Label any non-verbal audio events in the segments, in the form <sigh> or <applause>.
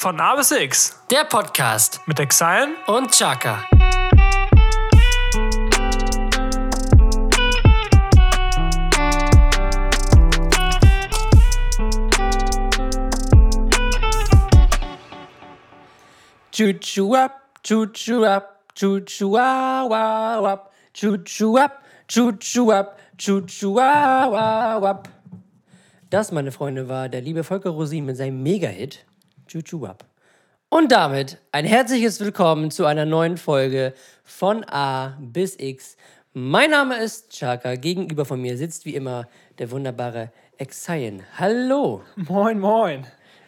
Von A bis X Der Podcast. Mit Exile und Chaka. Choo-choo up, choo-choo wow, wow, up. Das, meine Freunde, war der liebe Volker Rosin mit seinem Mega-Hit Up. Und damit ein herzliches Willkommen zu einer neuen Folge von A bis X. Mein Name ist Chaka. Gegenüber von mir sitzt wie immer der wunderbare Exayen. Hallo. Moin, moin.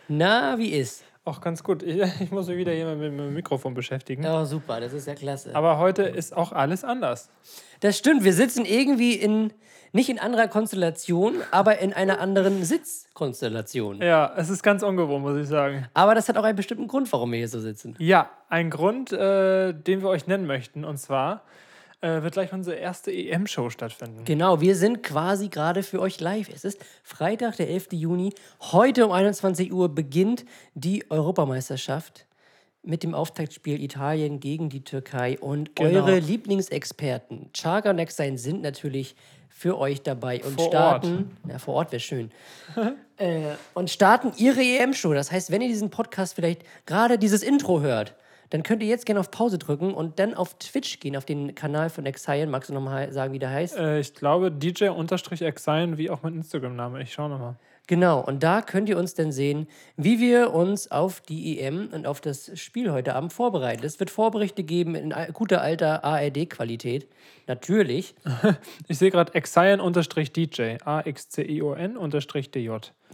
Na, wie ist? Auch ganz gut. Ich, <laughs> ich muss mich wieder hier mit dem Mikrofon beschäftigen. Oh, super, das ist ja klasse. Aber heute ist auch alles anders. Das stimmt, wir sitzen irgendwie in, nicht in anderer Konstellation, aber in einer anderen Sitzkonstellation. Ja, es ist ganz ungewohnt, muss ich sagen. Aber das hat auch einen bestimmten Grund, warum wir hier so sitzen. Ja, ein Grund, äh, den wir euch nennen möchten. Und zwar äh, wird gleich unsere erste EM-Show stattfinden. Genau, wir sind quasi gerade für euch live. Es ist Freitag, der 11. Juni. Heute um 21 Uhr beginnt die Europameisterschaft mit dem Auftaktspiel Italien gegen die Türkei. Und Genau. eure Lieblingsexperten, Chaga und Nextein, sind natürlich für euch dabei und Vor starten. Ja, vor Ort wäre schön. äh, und starten ihre EM-Show. Das heißt, wenn ihr diesen Podcast vielleicht gerade dieses Intro hört, dann könnt ihr jetzt gerne auf Pause drücken und dann auf Twitch gehen, auf den Kanal von Exile. Magst du nochmal sagen, wie der heißt? Äh, ich glaube, DJ-Exile, wie auch mein Instagram-Name. Ich schau nochmal. Genau, und da könnt ihr uns dann sehen, wie wir uns auf die EM und auf das Spiel heute Abend vorbereiten. Es wird Vorberichte geben in guter alter ARD-Qualität. Natürlich. <laughs> Ich sehe gerade Exile-DJ. A-X-C-I-O-N-DJ.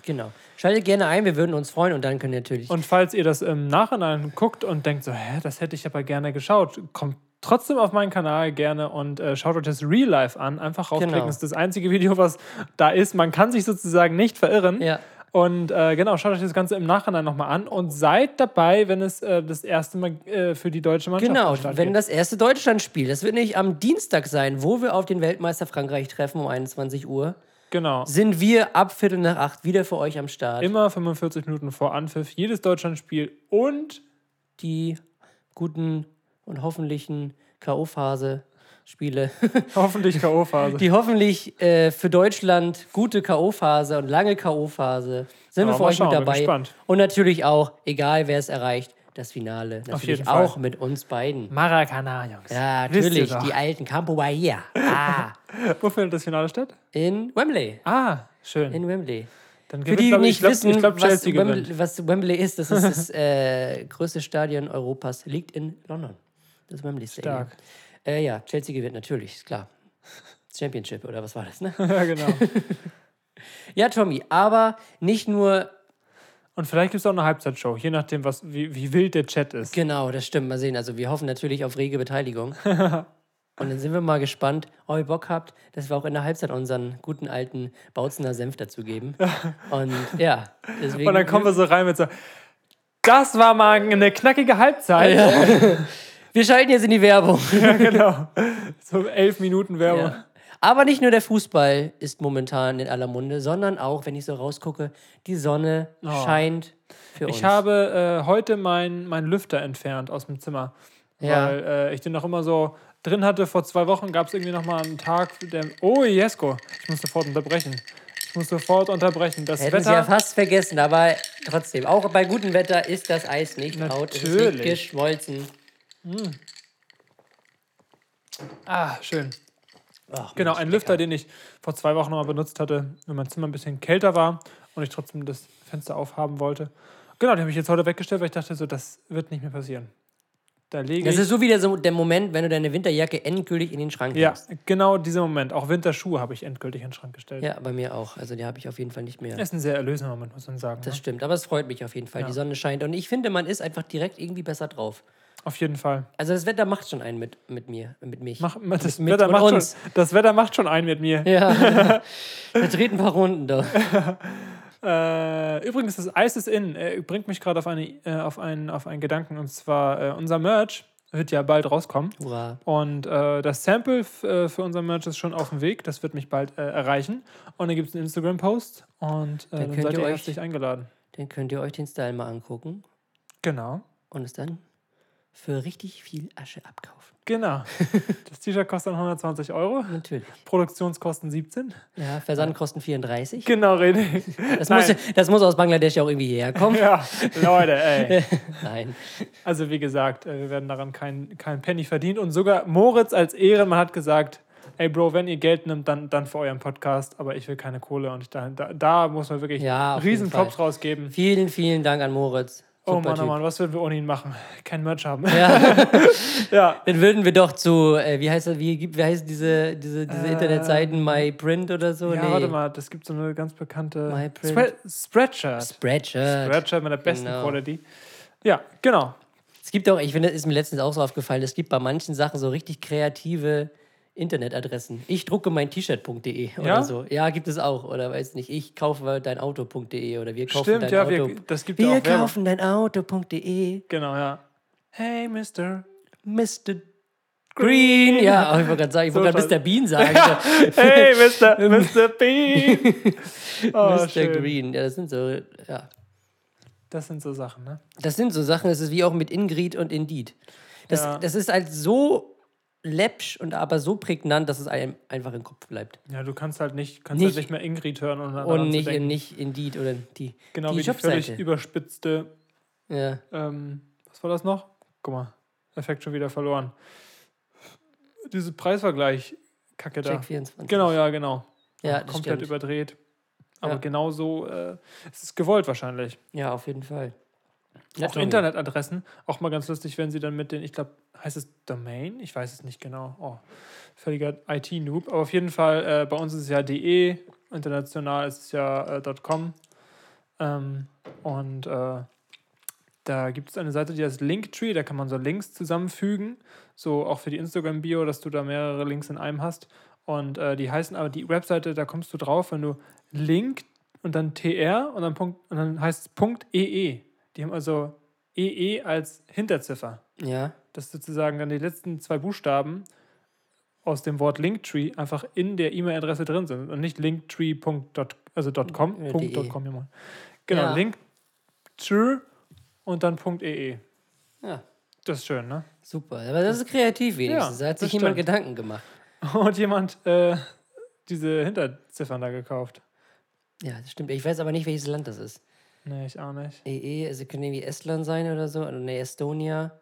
Genau. Schaltet gerne ein, wir würden uns freuen und dann könnt ihr natürlich. Und falls ihr das im Nachhinein guckt und denkt so, hä, das hätte ich aber gerne geschaut, kommt trotzdem auf meinen Kanal gerne und äh, schaut euch das Real Life an. Einfach raufklicken. Genau. Das ist das einzige Video, was da ist. Man kann sich sozusagen nicht verirren. Ja. Und äh, genau, schaut euch das Ganze im Nachhinein nochmal an und seid dabei, wenn es äh, das erste Mal äh, für die deutsche Mannschaft Genau, wenn geht. das erste Deutschlandspiel, das wird nämlich am Dienstag sein, wo wir auf den Weltmeister Frankreich treffen um 21 Uhr, Genau. sind wir ab Viertel nach acht wieder für euch am Start. Immer 45 Minuten vor Anpfiff, jedes Deutschlandspiel und Die guten und hoffentlichen K.O.-Phase-Spiele. <laughs> hoffentlich K.O.-Phase. Die hoffentlich äh, für Deutschland gute K.O.-Phase und lange K.O.-Phase sind wir Ja, für mal euch schauen, mit bin dabei. gespannt. Und natürlich auch, egal wer es erreicht, das Finale. Natürlich jeden Fall. auch mit uns beiden. Maracana, Jungs. Ja, natürlich, die alten Campo Bahia. Ah, <laughs> Wo findet das Finale statt? in Wembley. Ah, schön. In Wembley. Dann Für die, die nicht ich glaub, wissen, glaub, was. Wembley, was Wembley ist, das ist das <laughs> äh, größte Stadion Europas, liegt in London. Das Wembley Stadium. Stark. Äh, ja, Chelsea gewinnt natürlich, ist klar. Championship oder was war das, ne? <laughs> ja, genau. Ja, Tommy, aber nicht nur Und vielleicht gibt es auch eine Halbzeitshow, je nachdem, was, wie, wie wild der Chat ist. Genau, das stimmt. Mal sehen. Also wir hoffen natürlich auf rege Beteiligung. <laughs> Und dann sind wir mal gespannt, ob ihr Bock habt, dass wir auch in der Halbzeit unseren guten alten Bautzener Senf dazugeben. Und ja, deswegen. Und dann kommen wir so rein mit so, das war mal eine knackige Halbzeit. wir schalten jetzt in die Werbung. <laughs> Ja, genau. So elf Minuten Werbung. Ja. Aber nicht nur der Fußball ist momentan in aller Munde, sondern auch, wenn ich so rausgucke, die Sonne scheint für uns. Oh. Ich habe äh, heute meinen mein Lüfter entfernt aus dem Zimmer. Ja. Weil äh, ich den noch immer so drin hatte. Vor zwei Wochen gab es irgendwie noch mal einen Tag, der. Oh, Jesko, ich muss sofort unterbrechen. Ich muss sofort unterbrechen. Das Hätten sie Wetter. ja fast vergessen, aber trotzdem, auch bei gutem Wetter ist das Eis nicht out, es ist nicht Natürlich. geschmolzen. ah, schön. Ach, Genau, ein lecker. Lüfter, den ich vor zwei Wochen noch mal benutzt hatte, wenn mein Zimmer ein bisschen kälter war und ich trotzdem das Fenster aufhaben wollte. Genau, den habe ich jetzt heute weggestellt, weil ich dachte, so, das wird nicht mehr passieren. Da lege Das ist so wieder so der Moment, wenn du deine Winterjacke endgültig in den Schrank Ja, legst. genau dieser Moment. Auch Winterschuhe habe ich endgültig in den Schrank gestellt. Ja, bei mir auch. Also die habe ich auf jeden Fall nicht mehr. Das ist ein sehr erlösender Moment, muss man sagen. Das ne? stimmt, aber es freut mich auf jeden Fall. Die Sonne scheint und ich finde, man ist einfach direkt irgendwie besser drauf. Auf jeden Fall. Also das Wetter macht schon einen mit, mit mir, mit mich. Mach, das, mit Wetter und macht schon, uns. das Wetter macht schon einen mit mir. Ja, <laughs> wir treten ein paar Runden doch. <laughs> Äh, übrigens, das Eis ist in. Äh, bringt mich gerade auf, eine, äh, auf, einen, auf einen Gedanken. Und zwar, unser Merch wird ja bald rauskommen. Hurra. Und das Sample für unser Merch ist schon auf dem Weg. Das wird mich bald erreichen. Und dann gibt es einen Instagram-Post. Und dann, könnt seid ihr ihr euch- herzlich eingeladen. Dann könnt ihr euch den Style mal angucken. Genau. und es dann für richtig viel Asche abkaufen. Genau. <laughs> Das T-Shirt kostet dann 120 Euro. Natürlich. Produktionskosten 17. Ja, Versandkosten 34. Genau, René. Das muss, das muss aus Bangladesch ja auch irgendwie herkommen. Ja, Leute, ey. <laughs> Nein. Also wie gesagt, äh, wir werden daran kein, kein Penny verdient. Und sogar Moritz als Ehrenmann hat gesagt, ey Bro, wenn ihr Geld nimmt, dann, dann für euren Podcast, aber ich will keine Kohle. Und da, da, da muss man wirklich Ja, riesen. Props rausgeben. Vielen, vielen Dank an Moritz. Oh Mann, oh. Mann, was würden wir ohne ihn machen? Kein Merch haben. Ja, <laughs> ja. dann würden wir doch zu, äh, wie heißt das, wie, gibt- wie heißt diese, diese, diese Ähm, Internetseiten, MyPrint oder so? Ja, nee. warte mal, das gibt so eine ganz bekannte MyPrint. Spread, Spreadshirt. Spreadshirt. Spreadshirt mit der besten Genau. Quality. Ja, genau. Es gibt auch, ich finde, das ist mir letztens auch so aufgefallen, es gibt bei manchen Sachen so richtig kreative Internetadressen. Ich drucke mein T-Shirt.de oder Ja? so. Ja, gibt es auch. Oder weiß nicht, ich kaufe dein Auto.de oder wir kaufen Stimmt, dein ja, Auto. wir, das gibt ja wir auch Werbung. kaufen dein Auto.de. Genau, ja. Hey, Mister. Mr. Green. Ja, ich wollte gerade sagen, ich wollte So gerade Mr. Bean <laughs> sagen. Hey, Mr. <laughs> Mr. Bean. <laughs> Oh, Mr. schön. Green. Ja, das sind so, ja. Das sind so Sachen, ne? Das sind so Sachen, es ist wie auch mit Ingrid und Indeed. Das, Ja. das ist halt so läppsch und aber so prägnant, dass es einem einfach im Kopf bleibt. Ja, du kannst halt nicht, kannst Nicht- halt nicht mehr Ingrid hören und, Und nicht, denken. nicht Indeed oder die, Genau die wie die völlig überspitzte, Ja. ähm, was war das noch? Guck mal, Effekt schon wieder verloren. Diese Preisvergleich-Kacke da. Check 24. Genau, ja, genau. Ja, Komplett stimmt. überdreht. Aber Ja. genau so, äh, es ist gewollt wahrscheinlich. Ja, auf jeden Fall. Auch Tommy. Internetadressen, auch mal ganz lustig, wenn sie dann mit den, ich glaube, heißt es Domain? Ich weiß es nicht genau. Oh, völliger IT-Noob. Aber auf jeden Fall, äh, bei uns ist es ja DE, international ist es ja äh, .com. Ähm, und äh, da gibt es eine Seite, die heißt Linktree, da kann man so Links zusammenfügen, so auch für die Instagram-Bio, dass du da mehrere Links in einem hast. Und äh, die heißen aber, die Webseite, da kommst du drauf, wenn du Link und dann TR und dann, Punkt, und dann heißt es Punkt EE. Die haben also EE als Hinterziffer. Ja. Das ist sozusagen dann die letzten zwei Buchstaben aus dem Wort Linktree einfach in der E-Mail-Adresse drin sind und nicht linktree. also .com, Ja, Punkt DE. .com, ja. Genau, Ja. Linktree und dann Punkt .ee. Ja. Das ist schön, ne? Super. Aber das ist kreativ wenigstens. Ja, da hat sich jemand stimmt. Gedanken gemacht. Und jemand äh, diese Hinterziffern da gekauft. Ja, das stimmt. Ich weiß aber nicht, welches Land das ist. Nee, ich auch nicht. EE, also können irgendwie Estland sein oder so. Nee, Estonia.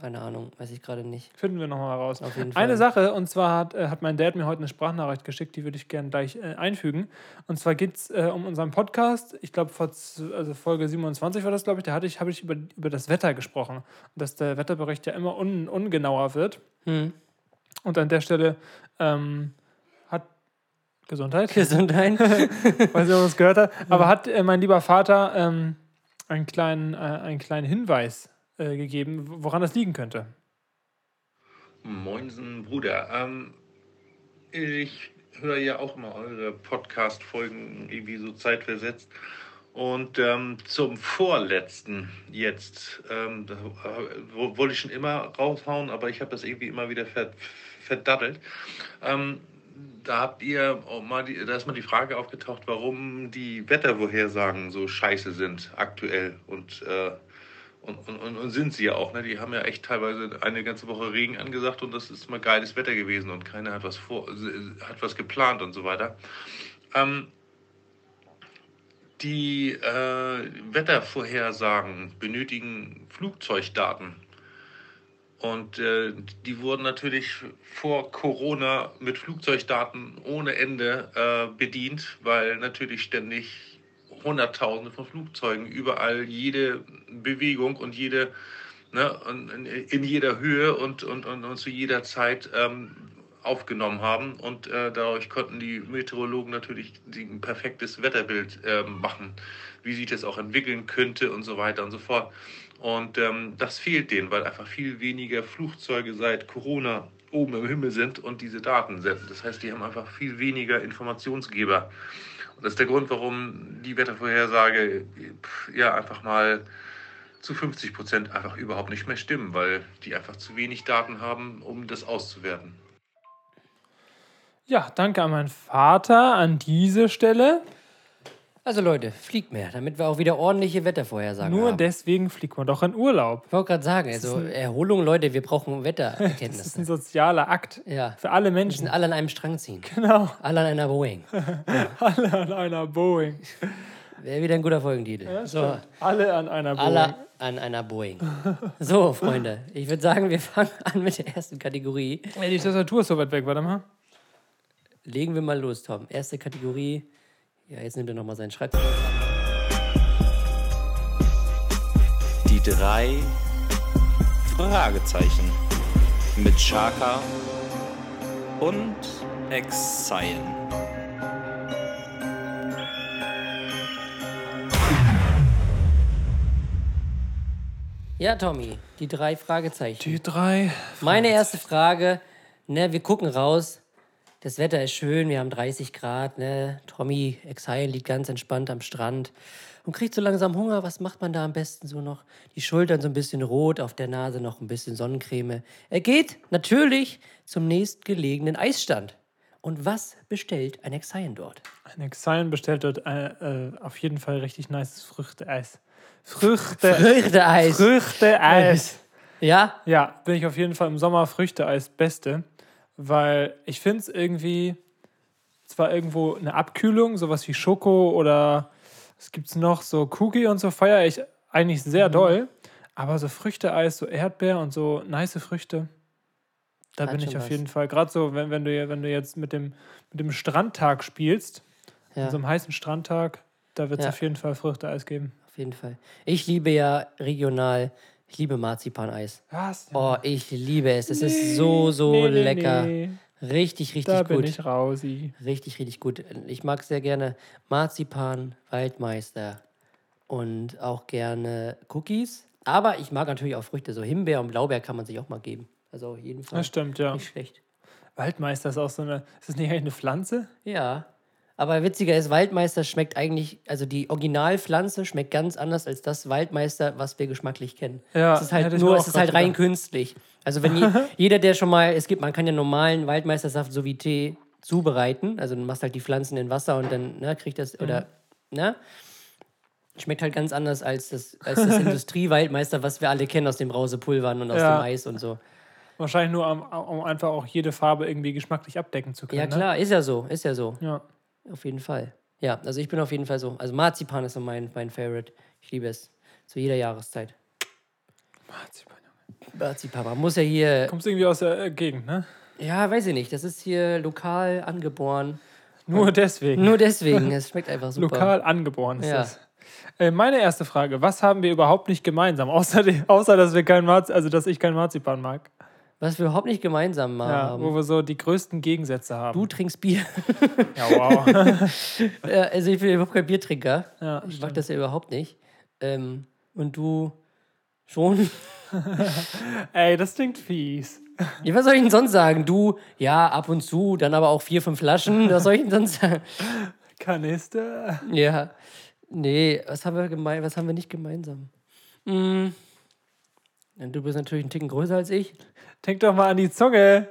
Keine Ahnung, weiß ich gerade nicht. Finden wir nochmal raus. Auf jeden Fall. Eine Sache, und zwar hat, äh, hat mein Dad mir heute eine Sprachnachricht geschickt, die würde ich gerne gleich äh, einfügen. Und zwar geht es äh, um unseren Podcast. Ich glaube, vor also Folge 27 war das, glaube ich. Da hatte ich, habe ich über, über das Wetter gesprochen. Und dass der Wetterbericht ja immer un, ungenauer wird. Hm. Und an der Stelle ähm, Gesundheit. Gesundheit. <laughs> weiß nicht, ob es gehört hat. Aber hat äh, mein lieber Vater ähm, einen, kleinen, äh, einen kleinen Hinweis äh, gegeben, woran das liegen könnte. Moinsen, Bruder. Ähm, ich höre ja auch immer eure Podcast-Folgen irgendwie so zeitversetzt. Und ähm, zum vorletzten jetzt, ähm, da äh, wo- wollte ich schon immer raushauen, aber ich habe das irgendwie immer wieder ver verdattelt. Ähm, da habt ihr auch mal die, da ist mal die Frage aufgetaucht, warum die Wettervorhersagen so scheiße sind aktuell und äh, und, und, und, sind sie ja auch. Ne? Die haben ja echt teilweise eine ganze Woche Regen angesagt und das ist mal geiles Wetter gewesen und keiner hat was vor, hat was geplant und so weiter. Ähm, die äh, Wettervorhersagen benötigen Flugzeugdaten. Und äh, die wurden natürlich vor Corona mit Flugzeugdaten ohne Ende äh, bedient, weil natürlich ständig Hunderttausende von Flugzeugen überall jede Bewegung und jede ne, in, in jeder Höhe und, und, und, und zu jeder Zeit ähm, aufgenommen haben. Und äh, dadurch konnten die Meteorologen natürlich ein perfektes Wetterbild äh, machen, wie sich das auch entwickeln könnte und so weiter und so fort. Und ähm, das fehlt denen, weil einfach viel weniger Flugzeuge seit Corona oben im Himmel sind und diese Daten senden. Das heißt, die haben einfach viel weniger Informationsgeber. Und das ist der Grund, warum die Wettervorhersage ja einfach mal zu 50 Prozent einfach überhaupt nicht mehr stimmen, weil die einfach zu wenig Daten haben, um das auszuwerten. Ja, danke an meinen Vater an diese Stelle. Also Leute, fliegt mehr, damit wir auch wieder ordentliche Wettervorhersagen Nur haben. deswegen fliegt man doch in Urlaub. Ich wollte gerade sagen, also Erholung, Leute, wir brauchen <laughs> Das ist Wettererkenntnisse. ein sozialer Akt. Ja. Für alle Wir müssen Menschen. alle an einem Strang ziehen. Genau. Alle an einer Boeing. <laughs> Alle an einer Boeing. Wäre wieder ein guter Folgentitel. so, Alle an einer Boeing. alle an einer Boeing. So, Freunde, ich würde sagen, wir fangen an mit der ersten Kategorie. Die Tastatur ist so weit weg, warte mal. Legen wir mal los, Tom. Erste Kategorie. Ja, jetzt nimmt er nochmal seinen Schreibtisch. Die drei Fragezeichen mit Chaka und Exile. Ja, Tommy, die drei Fragezeichen. Die drei. Meine erste Frage, ne, wir gucken raus. Das Wetter ist schön, wir haben 30 Grad, ne? Tommy Exile liegt ganz entspannt am Strand und kriegt so langsam Hunger. Was macht man da am besten so noch? Die Schultern so ein bisschen rot, auf der Nase noch ein bisschen Sonnencreme. Er geht natürlich zum nächstgelegenen Eisstand. Und was bestellt ein Exile dort? Ein Exile bestellt dort äh, äh, auf jeden Fall richtig nice Früchteeis. Früchte. Früchteeis. Früchteeis. Ja? Ja, bin ich auf jeden Fall im Sommer Früchteeis Beste, weil ich finde es irgendwie zwar irgendwo eine Abkühlung, sowas wie Schoko oder was gibt's noch, so Cookie und so feiere ich eigentlich sehr Mhm. doll, aber so Früchteeis, so Erdbeer und so nice Früchte, da Hat bin ich auf was. jeden Fall, gerade so, wenn, wenn, du, wenn du jetzt mit dem, mit dem Strandtag spielst, Ja. so einem heißen Strandtag, da wird es Ja. auf jeden Fall Früchteeis geben. Auf jeden Fall. Ich liebe ja regional, ich liebe Marzipaneis. Was? Oh, ich liebe es. Es ist so, so Nee, nee, lecker. nee. Richtig, richtig Da bin gut. ich rausi. Richtig, richtig gut. Ich mag sehr gerne Marzipan, Waldmeister und auch gerne Cookies. Aber ich mag natürlich auch Früchte. So Himbeer und Blaubeer kann man sich auch mal geben. Also auf jeden Fall Das stimmt, ja. nicht schlecht. Waldmeister ist auch so eine. Ist das nicht eigentlich eine Pflanze? Ja. Aber witziger ist, Waldmeister schmeckt eigentlich, also die Originalpflanze schmeckt ganz anders als das Waldmeister, was wir geschmacklich kennen. Ja, es ist halt nur, es ist halt rein gedacht. künstlich. Also wenn je, <laughs> jeder, der schon mal, es gibt, man kann ja normalen Waldmeistersaft so wie Tee zubereiten. Also du machst halt die Pflanzen in Wasser und dann ne, kriegt das, oder, ne? Schmeckt halt ganz anders als das, als das <laughs> Industriewaldmeister, was wir alle kennen aus dem Brausepulvern und aus Ja. dem Eis und so. Wahrscheinlich nur, um, um einfach auch jede Farbe irgendwie geschmacklich abdecken zu können. Ja, klar, ist ja so, ist ja so. Ne? Ja. Auf jeden Fall. Ja, also ich bin auf jeden Fall so. Also Marzipan ist so mein, mein Favorite. Ich liebe es. Zu jeder Jahreszeit. Marzipan, Junge. Marzipan. Man muss ja hier. Kommst irgendwie aus der äh, Gegend, ne? Ja, weiß ich nicht. Das ist hier lokal angeboren. Nur deswegen. Nur deswegen. <laughs> Es schmeckt einfach super. Lokal angeboren ist Ja. das. Äh, meine erste Frage: Was haben wir überhaupt nicht gemeinsam? <laughs> Außer, außer dass wir kein Marzipan, also dass ich kein Marzipan mag. Was wir überhaupt nicht gemeinsam mal Ja, haben. wo wir so die größten Gegensätze haben. Du trinkst Bier. <laughs> Ja, wow. <laughs> Also ich bin überhaupt kein Biertrinker. ja, Ich mag das ja überhaupt nicht. Ähm, und du schon? <laughs> Ey, das klingt fies. Ja, was soll ich denn sonst sagen? Du, ja, ab und zu, dann aber auch vier, fünf Flaschen. Was soll ich denn sonst sagen? Kanister. Ja. Nee, was haben wir gemein, was haben wir nicht gemeinsam? Hm. Ja, Du bist natürlich einen Ticken größer als ich. Denk doch mal an die Zunge.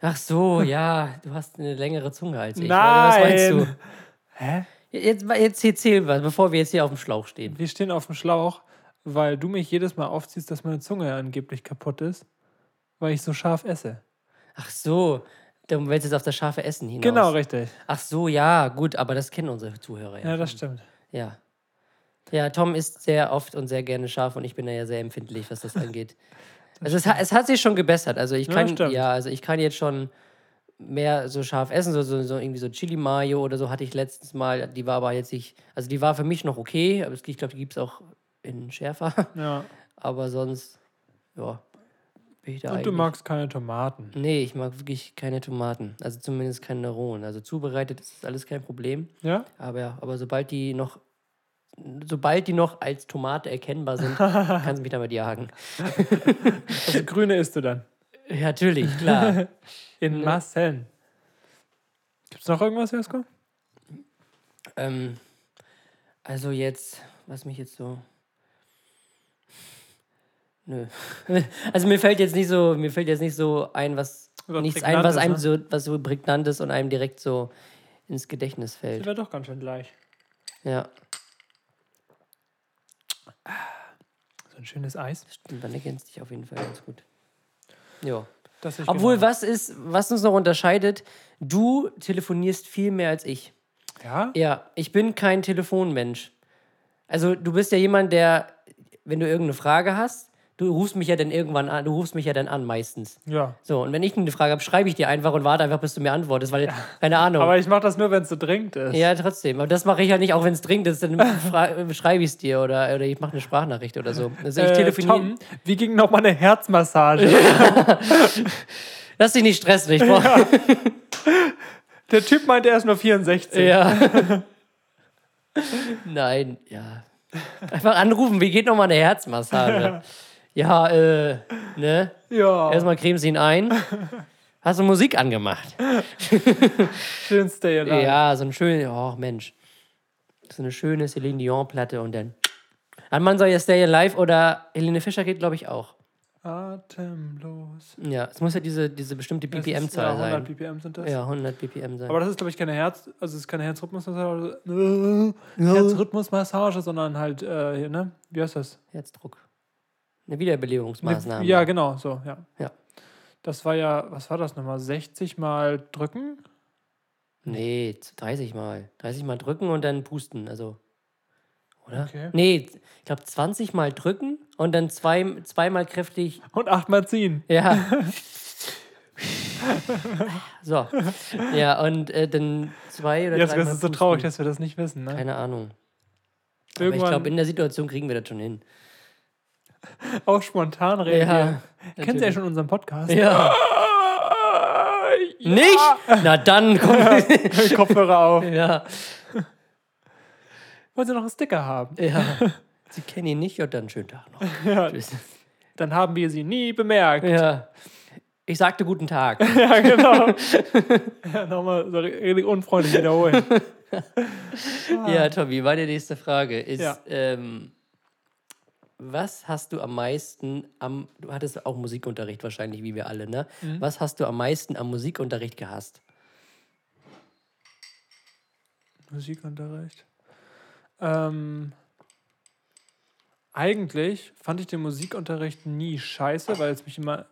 Ach so, ja, du hast eine längere Zunge als ich. Nein. Was meinst du? Hä? Jetzt, jetzt erzähl was, bevor wir jetzt hier auf dem Schlauch stehen. Wir stehen auf dem Schlauch, weil du mich jedes Mal aufziehst, dass meine Zunge angeblich kaputt ist, weil ich so scharf esse. Ach so, du willst jetzt auf das scharfe Essen hinaus. Genau, richtig. Ach so, ja, gut, aber das kennen unsere Zuhörer ja. Ja, das stimmt. Ja. Ja, Tom isst sehr oft und sehr gerne scharf und ich bin da ja sehr empfindlich, was das angeht. Also es, es hat sich schon gebessert. Also ich Ja, kann, stimmt. ja, also ich kann jetzt schon mehr so scharf essen, so, so, so irgendwie so Chili Mayo oder so hatte ich letztens mal. Die war aber jetzt nicht, also die war für mich noch okay, aber ich glaube, die gibt es auch in schärfer. <laughs> Ja. Aber sonst, ja, bin ich da Und eigentlich. du magst keine Tomaten. Nee, ich mag wirklich keine Tomaten. Also zumindest keine rohen. Also zubereitet ist alles kein Problem. Ja? Aber ja, aber sobald die noch, sobald die noch als Tomate erkennbar sind, <laughs> kannst du mich damit jagen. Also grüne isst du dann. Ja, natürlich, klar. <laughs> In Massen. Gibt's noch irgendwas, Josko? ähm, also jetzt, was mich jetzt so. Nö. <laughs> Also mir fällt jetzt nicht so, mir fällt jetzt nicht so ein, was nichts ein, was einem ne? so, was so prägnantes und einem direkt so ins Gedächtnis Das fällt. wäre doch ganz schön gleich. Ja, So ein schönes Eis. stimmt, man ergänzt dich auf jeden Fall ganz gut. Ja. Obwohl, genau- was ist, was uns noch unterscheidet, du telefonierst viel mehr als ich. Ja? Ja, ich bin kein Telefonmensch. Also du bist ja jemand, der, wenn du irgendeine Frage hast, du rufst mich ja dann irgendwann an, du rufst mich ja dann an meistens. Ja. So, und wenn ich eine Frage habe, schreibe ich dir einfach und warte einfach, bis du mir antwortest, weil, keine Ahnung. Aber ich mache das nur, wenn es so dringend ist. ja, trotzdem. Aber das mache ich ja nicht, auch wenn es dringend ist, dann <laughs> schreibe ich es dir oder, oder ich mache eine Sprachnachricht oder so. Also ich Äh, telefoniere. Tom, wie ging noch mal eine Herzmassage? <laughs> Lass dich nicht stressen, ich brauche. Der Typ meinte, er ist nur 64. Ja. <laughs> Nein, ja. Einfach anrufen, wie geht noch mal eine Herzmassage? Ja, äh, ne? Ja. Erstmal cremen sie ihn ein. Hast du Musik angemacht? Schön Stay Alive. Ja, so ein schönes, oh Mensch. So eine schöne Celine Dion-Platte und dann. Ein Mann soll ja Stay Alive oder Helene Fischer geht, glaube ich, auch. Atemlos. Ja, es muss ja diese, diese bestimmte BPM-Zahl ja, 100 sein. BPM sind das. Ja, 100 BPM sein. Aber das ist, glaube ich, keine Herz, also es ist keine Herzrhythmusmassage, Herzrhythmusmassage, sondern halt, äh, hier, ne? Wie heißt das? Herzdruck. Eine Wiederbelebungsmaßnahme. Ja, genau, so, ja. Ja. Das war ja, was war das nochmal? 60 mal drücken? Nee, 30 Mal. 30 Mal drücken und dann pusten, also. Oder? Okay. Nee, ich glaube 20 Mal drücken und dann zwei, zweimal kräftig. Und achtmal ziehen. Ja. <laughs> so. Ja, und äh, dann zwei oder Jetzt dreimal ist es so traurig, dass wir das nicht wissen, ne? Keine Ahnung. Aber ich Irgendwann glaube, in der Situation kriegen wir das schon hin. <laughs> auch spontan reagieren. Kennen Sie ja natürlich. schon unseren Podcast? Ja. <laughs> ja. Nicht? Na dann, <laughs> komm. Kopfhörer auf. ja. Wollen Sie noch einen Sticker haben? ja. Sie kennen ihn nicht, ja, dann schönen Tag noch. Ja. Tschüss. Dann haben wir Sie nie bemerkt. Ja. Ich sagte guten Tag. Ja, genau. ja, nochmal so richtig unfreundlich wiederholen. Ja, Tobi, meine nächste Frage ist, Ja. ähm, was hast du am meisten am, du hattest auch Musikunterricht wahrscheinlich, wie wir alle, ne? Mhm. Was hast du am meisten am Musikunterricht gehasst? Musikunterricht. Ähm, eigentlich fand ich den Musikunterricht nie scheiße, weil es mich immer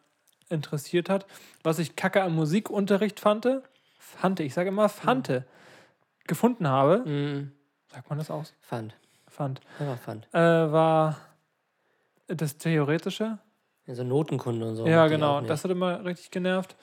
interessiert hat. Was ich kacke am Musikunterricht fand, fand, ich sage immer fand, gefunden habe, Mhm. sagt man das aus? Fand. Fand, Ja, fand. äh, war das Theoretische. Also Notenkunde und so. Ja, genau. Das hat immer richtig genervt.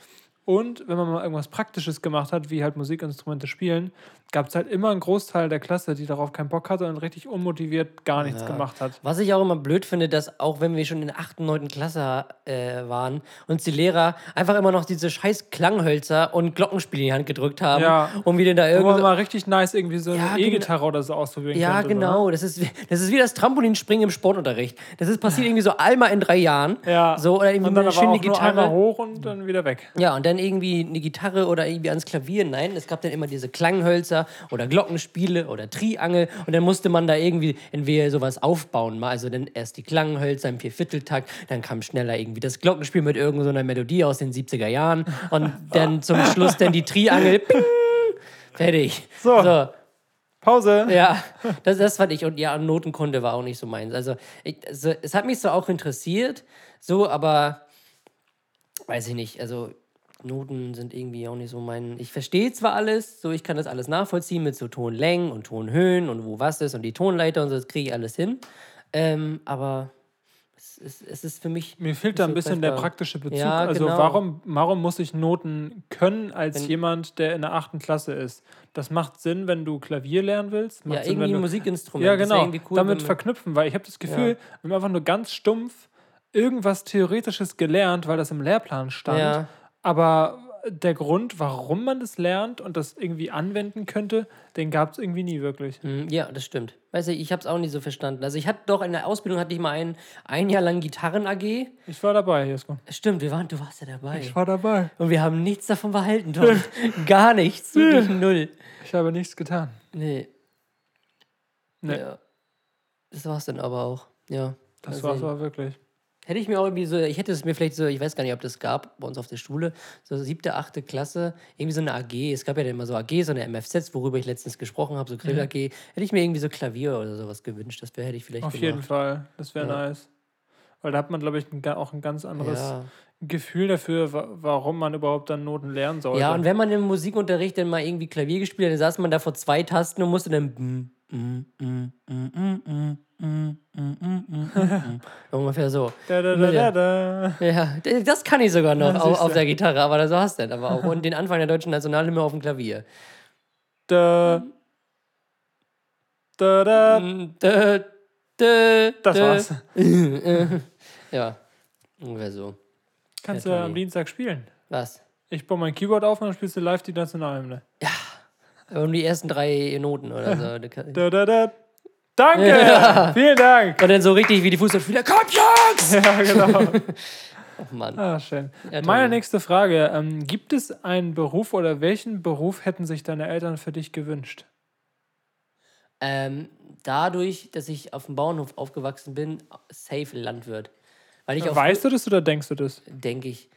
Und wenn man mal irgendwas Praktisches gemacht hat, wie halt Musikinstrumente spielen, gab es halt immer einen Großteil der Klasse, die darauf keinen Bock hatte und richtig unmotiviert gar nichts Ja. gemacht hat. Was ich auch immer blöd finde, dass auch wenn wir schon in der 8., 9. Klasse äh, waren, uns die Lehrer einfach immer noch diese scheiß Klanghölzer und Glockenspiele in die Hand gedrückt haben, Ja. um wieder da Wo irgendwie man so mal richtig nice irgendwie so Ja, eine genau. E-Gitarre oder so ausprobieren Ja, könnte. genau. Das ist, wie- das ist wie das Trampolinspringen im Sportunterricht. Das ist passiert <laughs> irgendwie so einmal in drei Jahren. So, ne? Ja. So, oder irgendwie und dann eine schöne auch nur einmal Gitarre. hoch und dann wieder weg. Ja, und dann irgendwie eine Gitarre oder irgendwie ans Klavier. Nein, es gab dann immer diese Klanghölzer oder Glockenspiele oder Triangel. Und dann musste man da irgendwie entweder sowas aufbauen. Mal also dann erst die Klanghölzer im Viervierteltakt, dann kam schneller irgendwie das Glockenspiel mit irgendeiner Melodie aus den 70er Jahren. Und dann zum Schluss dann die Triangel. Ping, fertig. So. so. Pause. Ja, das, das fand ich. Und ja, Notenkunde war auch nicht so meins. Also, ich, also, es hat mich so auch interessiert, so, aber weiß ich nicht. Also, Noten sind irgendwie auch nicht so mein. Ich verstehe zwar alles, so ich kann das alles nachvollziehen mit so Tonlängen und Tonhöhen und wo was ist und die Tonleiter und so, das kriege ich alles hin. Ähm, aber es ist, es ist für mich. Mir fehlt da ein so bisschen der praktische Bezug. Ja, also genau. warum, warum muss ich Noten können als Wenn- jemand, der in der achten Klasse ist? Das macht Sinn, wenn du Klavier lernen willst. Macht Ja, Sinn, irgendwie ein du, Musikинstrument. Ja, genau. cool, damit verknüpfen, weil ich habe das Gefühl, Ja. wir haben einfach nur ganz stumpf irgendwas Theoretisches gelernt, weil das im Lehrplan stand. Ja. Aber der Grund, warum man das lernt und das irgendwie anwenden könnte, den gab es irgendwie nie wirklich. Mm, Ja, das stimmt. Weißt du, ich habe es auch nicht so verstanden. Also ich hatte doch in der Ausbildung hatte ich mal ein, ein Jahr lang Gitarren-AG. Ich war dabei, Jesko. Stimmt, wir waren, du warst ja dabei. Ich war dabei. Und wir haben nichts davon behalten, Tom. <laughs> Gar nichts. Wirklich null. Ich habe nichts getan. Nee. Nee. Ja. Das war's dann aber auch. Ja. Das Mal war es sehen. aber wirklich. Hätte ich mir auch irgendwie so, ich hätte es mir vielleicht so, ich weiß gar nicht, ob das gab bei uns auf der Schule, so siebte, achte Klasse, irgendwie so eine AG. Es gab ja dann immer so AG, so eine MFZ, worüber ich letztens gesprochen habe, so Grill AG. Hätte ich mir irgendwie so Klavier oder sowas gewünscht. Das wäre, hätte ich vielleicht Auf gemacht. jeden Fall. Das wäre Ja. nice. Weil da hat man, glaube ich, auch ein ganz anderes Ja. Gefühl dafür, wa warum man überhaupt dann Noten lernen sollte. Ja, und wenn man im Musikunterricht dann mal irgendwie Klavier gespielt hat, dann saß man da vor zwei Tasten und musste dann. Mm, mm, mm, <laughs> ungefähr so. Da, da, da, ja, das kann ich sogar noch auf, auf, der Gitarre, aber so hast du das aber auch. Und den Anfang der deutschen Nationalhymne auf dem Klavier. Da. Da, da. da, da das war's. <laughs> ja, ungefähr so. Kannst du am Dienstag spielen? Was? Ich baue mein Keyboard auf und dann spielst du live die Nationalhymne. Ja. Um die ersten drei Noten oder <laughs> so. da, da, da, Danke! Ja. Vielen Dank! Und dann so richtig wie die Fußballspieler. Komm, Jungs! <laughs> Ja, genau. <laughs> Oh Mann. Ah, schön. Ja, Meine nächste Frage. Ähm, gibt es einen Beruf oder welchen Beruf hätten sich deine Eltern für dich gewünscht? Ähm, dadurch, dass ich auf dem Bauernhof aufgewachsen bin, safe Landwirt. Weil ich Weißt du das oder denkst du das? denke ich.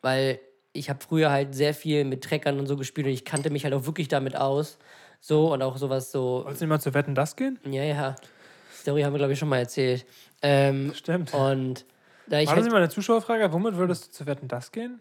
Weil ich habe früher halt sehr viel mit Treckern und so gespielt und ich kannte mich halt auch wirklich damit aus. So und auch sowas so. Wolltest du nicht mal zu Wetten, das gehen? Ja, ja. Story haben wir, glaube ich, schon mal erzählt. Ähm, Stimmt. und da ich War das halt, nicht mal eine Zuschauerfrage? Womit würdest du zu Wetten, das gehen?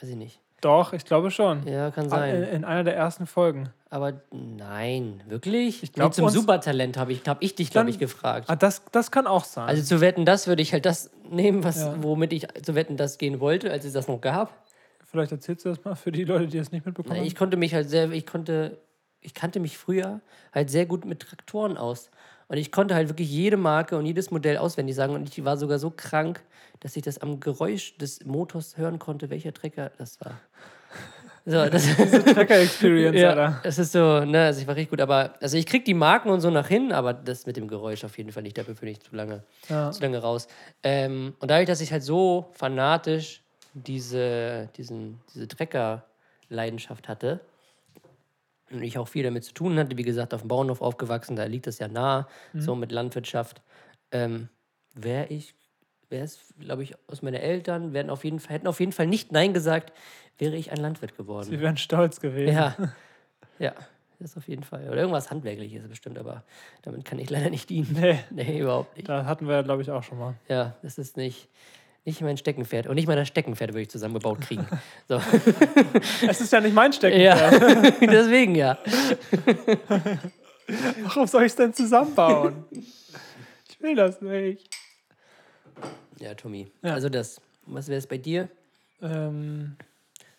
weiß ich nicht. Doch, ich glaube schon. Ja, kann In, sein. in einer der ersten Folgen. Aber nein, wirklich? Ich glaub, zum uns- Supertalent habe ich, hab ich dich, glaube ich, gefragt. Ah, das, das kann auch sein. Also zu wetten, das würde ich halt das nehmen, was, Ja. womit ich zu wetten, das gehen wollte, als es das noch gab. Vielleicht erzählst du das mal für die Leute, die es nicht mitbekommen Ich konnte mich halt sehr, ich konnte, ich kannte mich früher halt sehr gut mit Traktoren aus. Und ich konnte halt wirklich jede Marke und jedes Modell auswendig sagen. Und ich war sogar so krank, dass ich das am Geräusch des Motors hören konnte, welcher Trecker das war. So, das, <laughs> haben. Tracker-Experience, <laughs> ja, Alter. das ist so, ne, also ich war richtig gut, aber, also ich krieg die Marken und so nach hin, aber das mit dem Geräusch auf jeden Fall nicht, dafür bin ich zu lange, Ja. zu lange raus. Ähm, und dadurch, dass ich halt so fanatisch diese, diesen, diese Trecker-Leidenschaft hatte und ich auch viel damit zu tun hatte, wie gesagt, auf dem Bauernhof aufgewachsen, da liegt das ja nah, so mit Landwirtschaft, ähm, wäre ich, wäre es, glaube ich, aus meinen Eltern, werden auf jeden Fall, hätten auf jeden Fall nicht Nein gesagt, wäre ich ein Landwirt geworden. Sie wären stolz gewesen. Ja, <laughs> ja, das auf jeden Fall. Oder irgendwas Handwerkliches bestimmt, aber damit kann ich leider nicht dienen. Nee, <laughs> Nee, überhaupt nicht. da hatten wir, glaube ich, auch schon mal. Ja, das ist nicht, nicht mein Steckenpferd. Und nicht mal das Steckenpferd würde ich zusammengebaut kriegen. So. <laughs> Es ist ja nicht mein Stecken. ja, <laughs> deswegen ja. <laughs> Warum soll ich es denn zusammenbauen? ich will das nicht. Ja, Tommy. Ja. Also das. Was wäre es bei dir? Ähm,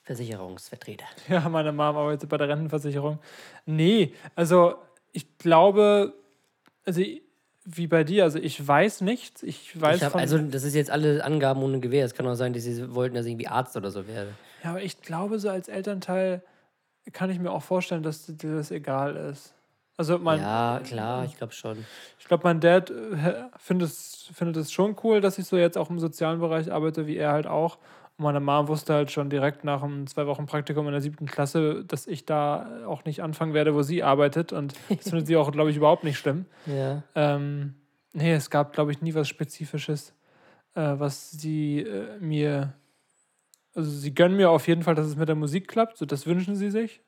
Versicherungsvertreter. ja, meine Mom arbeitet bei der Rentenversicherung. Nee, also ich glaube, also wie bei dir, also ich weiß nichts. Ich weiß Ich hab, also, das ist jetzt alle Angaben ohne Gewehr. Es kann auch sein, dass sie wollten, dass ich irgendwie Arzt oder so werde. ja, aber ich glaube, so als Elternteil kann ich mir auch vorstellen, dass dir das egal ist. Also mein, ja, klar, ich glaube schon. ich glaube, mein Dad äh, findet es, findet es schon cool, dass ich so jetzt auch im sozialen Bereich arbeite, wie er halt auch. Und meine Mom wusste halt schon direkt nach einem zwei Wochen Praktikum in der siebten Klasse, dass ich da auch nicht anfangen werde, wo sie arbeitet. Und das findet sie auch, glaube ich, überhaupt nicht schlimm. <laughs> Ja. Ähm, nee, es gab, glaube ich, nie was Spezifisches, äh, was sie äh, mir. Also, sie gönnen mir auf jeden Fall, dass es mit der Musik klappt. So, das wünschen sie sich.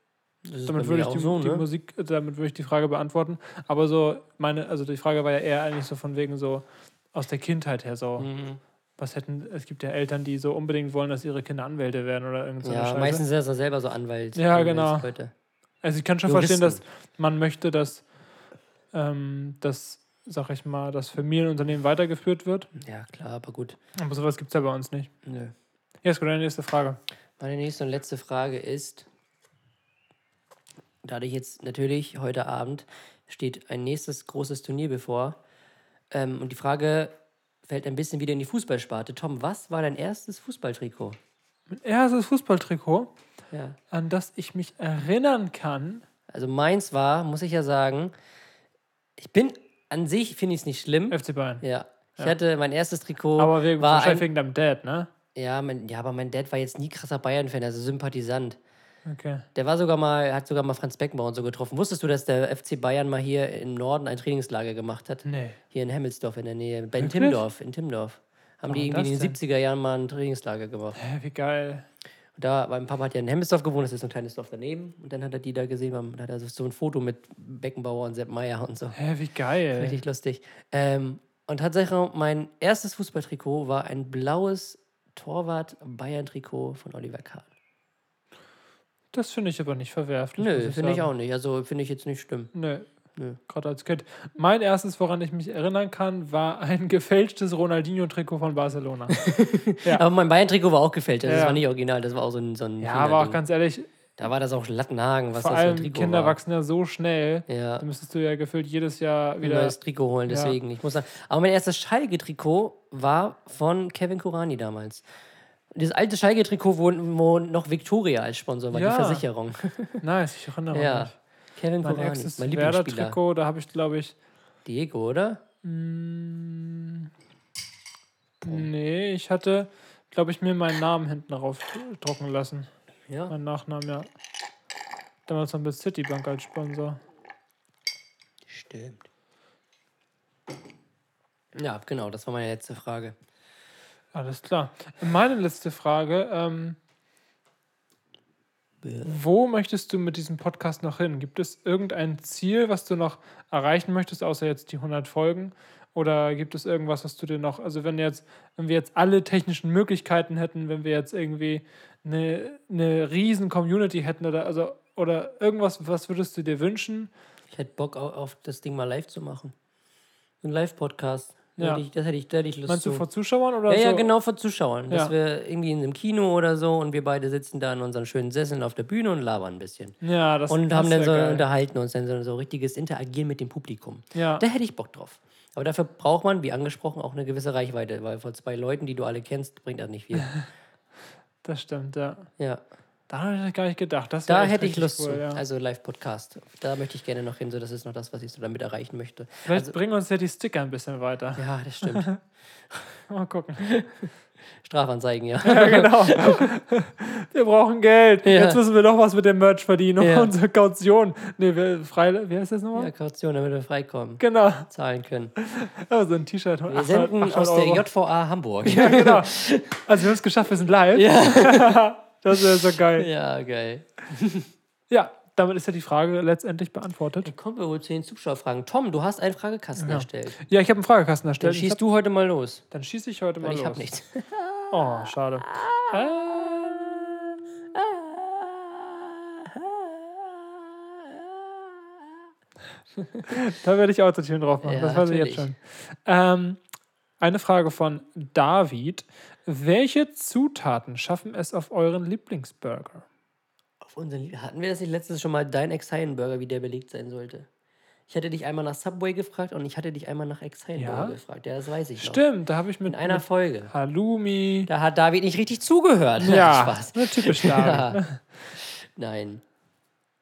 Damit würde ich die, so, die ne? Musik, äh, damit würde ich die Frage beantworten. Aber so, meine, also die Frage war ja eher eigentlich so von wegen so aus der Kindheit her so. Mhm. Was hätten, es gibt ja Eltern, die so unbedingt wollen, dass ihre Kinder Anwälte werden oder irgend so Ja, Scheiße. meistens sind das ja selber so Anwalt. Ja, genau. Also ich kann schon Juristen. verstehen, dass man möchte, dass ähm, das, sag ich mal, das Familienunternehmen weitergeführt wird. Ja, klar, aber gut. Aber sowas gibt es ja bei uns nicht. Nö. Jetzt kommt deine nächste Frage. Meine nächste und letzte Frage ist, dadurch jetzt natürlich heute Abend steht ein nächstes großes Turnier bevor. Ähm, und die Frage fällt ein bisschen wieder in die Fußballsparte. Tom, was war dein erstes Fußballtrikot? Mein erstes Fußballtrikot, Ja. an das ich mich erinnern kann. Also meins war, muss ich ja sagen, ich bin an sich, finde ich es nicht schlimm. FC Bayern. Ja. Ich hatte mein erstes Trikot. Aber wegen, war ein, wegen deinem Dad, ne? ja, mein, ja, aber mein Dad war jetzt nie krasser Bayern-Fan, also Sympathisant. Okay. Der war sogar mal, hat sogar mal Franz Beckenbauer und so getroffen. Wusstest du, dass der FC Bayern mal hier im Norden ein Trainingslager gemacht hat? Nee. Hier in Hemmelsdorf in der Nähe. Bei in? Timmendorf, in Timmendorf. haben die Warum irgendwie in den das 70er Jahren mal ein Trainingslager gemacht. Hä, wie geil. Und da, mein Papa hat ja in Hemmesdorf gewohnt, das ist so ein kleines Dorf daneben. Und dann hat er die da gesehen, dann hat er so ein Foto mit Beckenbauer und Sepp Meier und so. Hä, wie geil. Richtig lustig. Ähm, und tatsächlich, mein erstes Fußballtrikot war ein blaues Torwart-Bayern-Trikot von Oliver Kahn. Das finde ich aber nicht verwerflich. Nö, finde ich auch nicht. Also finde ich jetzt nicht schlimm. Nö. Nö. Gerade als Kind. Mein erstes, woran ich mich erinnern kann, war ein <laughs> gefälschtes Ronaldinho-Trikot von Barcelona. <laughs> Ja. Aber mein Bayern-Trikot war auch gefälscht. Das Ja. war nicht original, das war auch so ein. So ein ja, aber auch ganz ehrlich, Da war das auch Lattenhagen, was vor das für ein allem Trikot Kinder war. wachsen ja so schnell. Ja. Da müsstest du ja gefühlt jedes Jahr ein wieder. neues Trikot holen, Ja. deswegen. Ich muss sagen. Aber mein erstes Schalke-Trikot war von Kevin Kurani damals. Dieses alte Schalke-Trikot, wo, wo noch Victoria als Sponsor war, Ja. die Versicherung. <laughs> Nice, ich erinnere ja. mich. Kevin Mein Kurani, erstes mein. Werder-Trikot, da habe ich, glaube ich. Diego, oder? Nee, ich hatte, glaube ich, mir meinen Namen hinten drauf drucken lassen. Ja. Mein Nachnamen, ja. Damals noch mit Citibank als Sponsor. Stimmt. Ja, genau, das war meine letzte Frage. Alles klar. Meine letzte Frage. Ähm, wo möchtest du mit diesem Podcast noch hin? Gibt es irgendein Ziel, was du noch erreichen möchtest, außer jetzt die 100 Folgen? Oder gibt es irgendwas, was du dir noch, also wenn jetzt, wenn wir jetzt alle technischen Möglichkeiten hätten, wenn wir jetzt irgendwie eine, eine riesen Community hätten oder also oder irgendwas, was würdest du dir wünschen? Ich hätte Bock au- auf das Ding mal live zu machen. Ein Live-Podcast. Ja. Ich- Das hätte ich, da hätte ich Lust Meinst du zu. vor Zuschauern oder ja, so? ja, genau, vor Zuschauern. Dass Ja. wir irgendwie in einem Kino oder so und wir beide sitzen da in unseren schönen Sesseln auf der Bühne und labern ein bisschen. Ja, das Und haben dann so, geil. unterhalten uns dann so, so richtiges Interagieren mit dem Publikum. Ja. Da hätte ich Bock drauf. Aber dafür braucht man, wie angesprochen, auch eine gewisse Reichweite, weil vor zwei Leuten, die du alle kennst, bringt das nicht viel. <laughs> Das stimmt, ja. ja. Da habe ich gar nicht gedacht. Das Da hätte ich Lust cool, zu. Ja. Also Live-Podcast. Da möchte ich gerne noch hin. So, das ist noch das, was ich so damit erreichen möchte. Vielleicht bringen uns ja die Sticker ein bisschen weiter. Ja, das stimmt. <laughs> Mal gucken. <laughs> Strafanzeigen, ja. Ja, genau. Wir brauchen Geld. Ja. Jetzt müssen wir noch was mit dem Merch verdienen. Ja. Unsere Kaution. Nee, wir, frei, wie heißt das nochmal? Ja, Kaution, damit wir freikommen, Genau. zahlen können. Ja, so ein T-Shirt. Wir senden aus der JVA Hamburg. Ja, genau. <laughs> Also wir haben es geschafft, wir sind live. Ja. Das wäre so geil. ja, geil. <laughs> Ja, damit ist ja die Frage letztendlich beantwortet. Dann kommen wir wohl zu den Zuschauerfragen. Tom, du hast einen Fragekasten erstellt. Ja, ich habe einen Fragekasten Dann erstellt. Ich schießt hab, du heute mal los. dann schieße ich heute mal ich los. hab nichts. <laughs> Oh, schade. Äh, <laughs> Da werde ich Autotune drauf machen. Ja, das weiß ich jetzt schon. Ähm, eine Frage von David. Welche Zutaten schaffen es auf euren Lieblingsburger? Auf unseren Hatten wir das nicht letztens schon mal, dein Exile-Burger, wie der belegt sein sollte? Ich hatte dich einmal nach Subway gefragt und ich hatte dich einmal nach Exile-Burger Ja? gefragt. Ja, das weiß ich noch. Stimmt, da habe ich mit, In einer mit Folge. Halloumi. Da hat David nicht richtig zugehört. Ja, Spaß. ne, typisch David. Ja. Nein.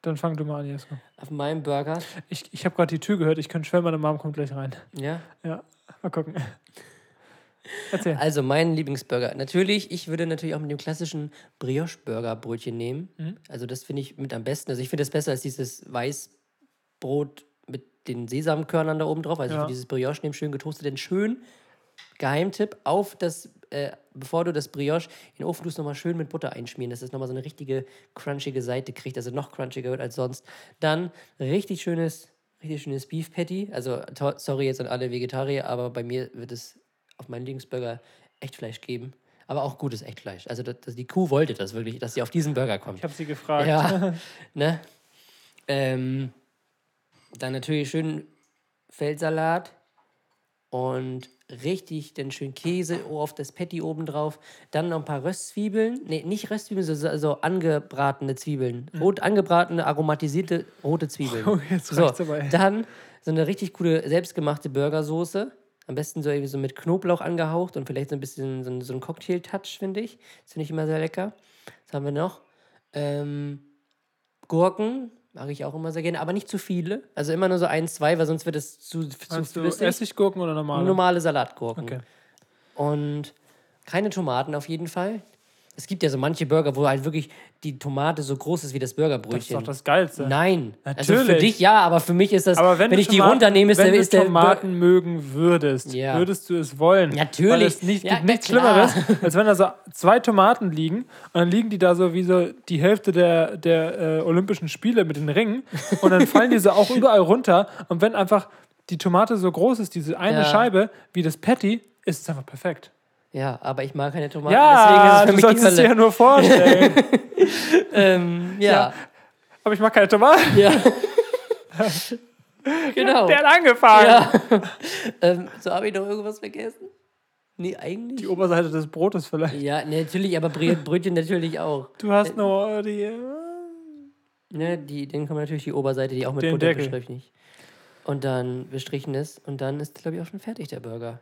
Dann fang du mal an, Jesko. Auf meinem Burger. Ich, ich habe gerade die Tür gehört. Ich könnte schwören, meine Mom kommt gleich rein. Ja. Ja, mal gucken. Erzähl. Also mein Lieblingsburger. Natürlich, ich würde natürlich auch mit dem klassischen Brioche-Burger-Brötchen nehmen. Mhm. Also das finde ich mit am besten. Also ich finde das besser als dieses Weißbrot mit den Sesamkörnern da oben drauf. Also ich Ja. würde dieses Brioche nehmen, schön getoastet, denn schön, Geheimtipp, auf das, äh, bevor du das Brioche in den Ofen tust, nochmal schön mit Butter einschmieren, dass es nochmal so eine richtige crunchige Seite kriegt, also noch crunchiger wird als sonst. Dann richtig schönes, richtig schönes Beef Patty. Also sorry jetzt an alle Vegetarier, aber bei mir wird es auf meinen Lieblingsburger Echtfleisch geben. Aber auch gutes Echtfleisch. Also das, das, die Kuh wollte das wirklich, dass sie auf diesen Burger kommt. Ich habe sie gefragt. Ja, <laughs> ne? Ähm, dann natürlich schön Feldsalat und richtig den schön Käse auf das Patty oben drauf. Dann noch ein paar Röstzwiebeln. Nee, nicht Röstzwiebeln, so, so angebratene Zwiebeln. Rot angebratene, aromatisierte rote Zwiebeln. Oh, jetzt so, ey. dann so eine richtig coole selbstgemachte Burgersoße. Am besten so irgendwie so mit Knoblauch angehaucht und vielleicht so ein bisschen so ein, so ein Cocktail-Touch, finde ich. Das finde ich immer sehr lecker. Was haben wir noch? Ähm, Gurken mag ich auch immer sehr gerne, aber nicht zu viele. Also immer nur so ein, zwei, weil sonst wird es zu, zu flüssig. Essiggurken oder normale? Normale Salatgurken. Okay. Und keine Tomaten auf jeden Fall. Es gibt ja so manche Burger, wo halt wirklich die Tomate so groß ist wie das Das ist Burgerbrötchen. doch das Geilste. Nein. Also für Natürlich. dich ja, aber für mich ist das, Aber wenn, wenn, du ich die Tomaten- runternehme, ist wenn der, du ist der Tomaten mögen würdest, Ja. würdest du es wollen. Natürlich. Weil es nicht, Ja, gibt nichts klar. Schlimmeres, <laughs> als wenn da so zwei Tomaten liegen und dann liegen die da so wie so die Hälfte der, der äh, Olympischen Spiele mit den Ringen und dann fallen die so auch <laughs> überall runter und wenn einfach die Tomate so groß ist, diese eine Ja. Scheibe, wie das Patty, ist es einfach perfekt. Ja, aber ich mag keine Tomaten. Ja, du deswegen sollst ist es es dir für ja mich nur vorstellen. <laughs> ähm, ja. Aber ich mag keine Tomaten. Ja. <laughs> genau. Der hat angefangen. Ja. <laughs> ähm, so habe ich noch irgendwas vergessen? Nee, eigentlich. Die Oberseite des Brotes vielleicht. Ja, nee, natürlich, aber Brö- Brötchen natürlich auch. Du hast nur die. äh, Ne, die, dann kommt natürlich die Oberseite, die auch mit Den Butter Deckel. bestrichen. Und dann bestrichen ist. Und dann ist, glaube ich, auch schon fertig, der Burger.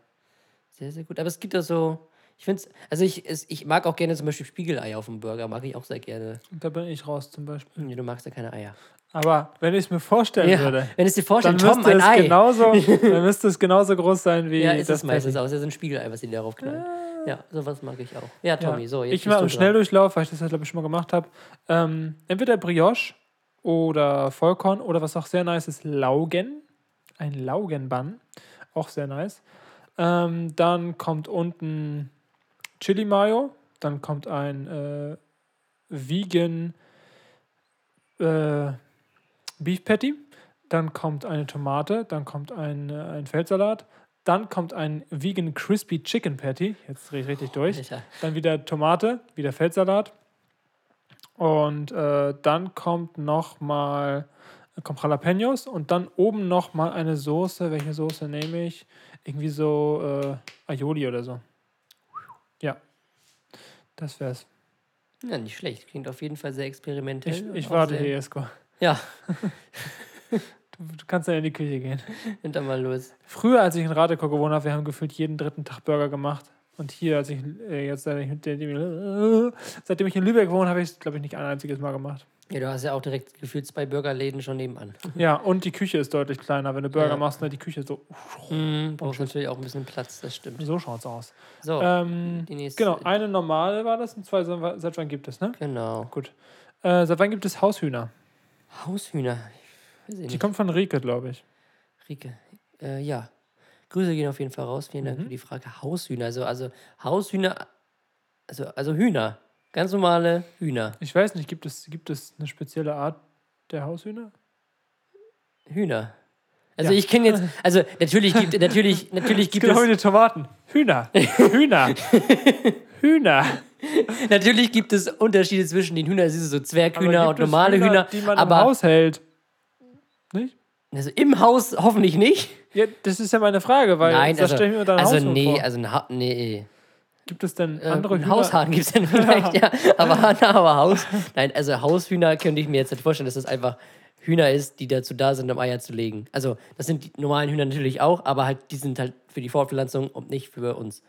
Sehr, sehr gut. Aber es gibt auch so. Ich finde es. Also, ich, es, ich mag auch gerne zum Beispiel Spiegelei auf dem Burger. Mag ich auch sehr gerne. Da bin ich raus zum Beispiel. Nee, du magst ja keine Eier. Aber wenn ich es mir vorstellen Ja, würde, wenn es dir dann vorstellst, Tom, müsste, ein es Ei. genauso, <laughs> dann müsste es genauso groß sein wie ja, ist das es meistens Patty. auch. Es ist ja ein Spiegelei, was sie darauf knallen. Ja, sowas mag ich auch. Ja, Tommy, Ja. so, jetzt ich du im. Schnelldurchlauf, weil ich das ja, glaube ich, schon mal gemacht habe. Ähm, entweder Brioche oder Vollkorn oder was auch sehr nice ist, Laugen. Ein Laugenbann. Auch sehr nice. Ähm, dann kommt unten Chili Mayo. Dann kommt ein äh, Vegan äh, Beef Patty. Dann kommt eine Tomate. Dann kommt ein, äh, ein Feldsalat. Dann kommt ein Vegan Crispy Chicken Patty. Jetzt drehe ich richtig durch. Alter. Dann wieder Tomate, wieder Feldsalat. Und äh, dann kommt noch mal kommt Jalapenos und dann oben noch mal eine Soße. Welche Soße nehme ich? Irgendwie so äh, Aioli oder so. Ja, das wär's. Ja, nicht schlecht. Klingt auf jeden Fall sehr experimentell. Ich, ich warte hier, Esko. Ja, <laughs> Du, du kannst ja in die Küche gehen. hinter mal los. Früher, als ich in Radekor gewohnt habe, wir haben gefühlt jeden dritten Tag Burger gemacht. Und hier, als ich äh, jetzt seitdem ich in Lübeck wohne, habe ich es, glaube ich, nicht ein einziges Mal gemacht. Ja, du hast ja auch direkt gefühlt zwei Burgerläden schon nebenan. Ja, und die Küche ist deutlich kleiner. Wenn du Burger Ja. machst, ne, die Küche so. Mhm, brauchst natürlich auch ein bisschen Platz, das stimmt. So schaut's aus. So, Ähm, die nächste. genau, eine normale war das und zwei seit wann gibt es, ne? Genau. Gut. Äh, seit wann gibt es Haushühner? Haushühner. Die nicht. kommt von Rike, glaube ich. Rike. Äh, ja. Grüße gehen auf jeden Fall raus. Vielen Mhm. Dank für die Frage. Haushühner. Also, also Haushühner. Also, also Hühner. Ganz normale Hühner. Ich weiß nicht, gibt es, gibt es eine spezielle Art der Haushühner? Hühner. Also Ja. ich kenne jetzt, also natürlich gibt natürlich, natürlich gibt Genau es, Tomaten. Hühner. Hühner. <laughs> Hühner. natürlich gibt es Unterschiede zwischen den Hühnern, also so Aber Zwerghühner und es normale Hühner, Die man aber im Haus hält. Nicht? also im Haus hoffentlich nicht. Ja, das ist ja meine Frage, weil Nein, das also, stelle ich mir einem also nee, also nee. Gibt es denn Äh, andere ein Hühner? Haushahn gibt es dann <laughs> vielleicht, ja. Aber, <laughs> aber Haus. Nein, also Haushühner könnte ich mir jetzt nicht vorstellen, dass das einfach Hühner ist, die dazu da sind, um Eier zu legen. Also, das sind die normalen Hühner natürlich auch, aber halt, die sind halt für die Fortpflanzung und nicht für uns.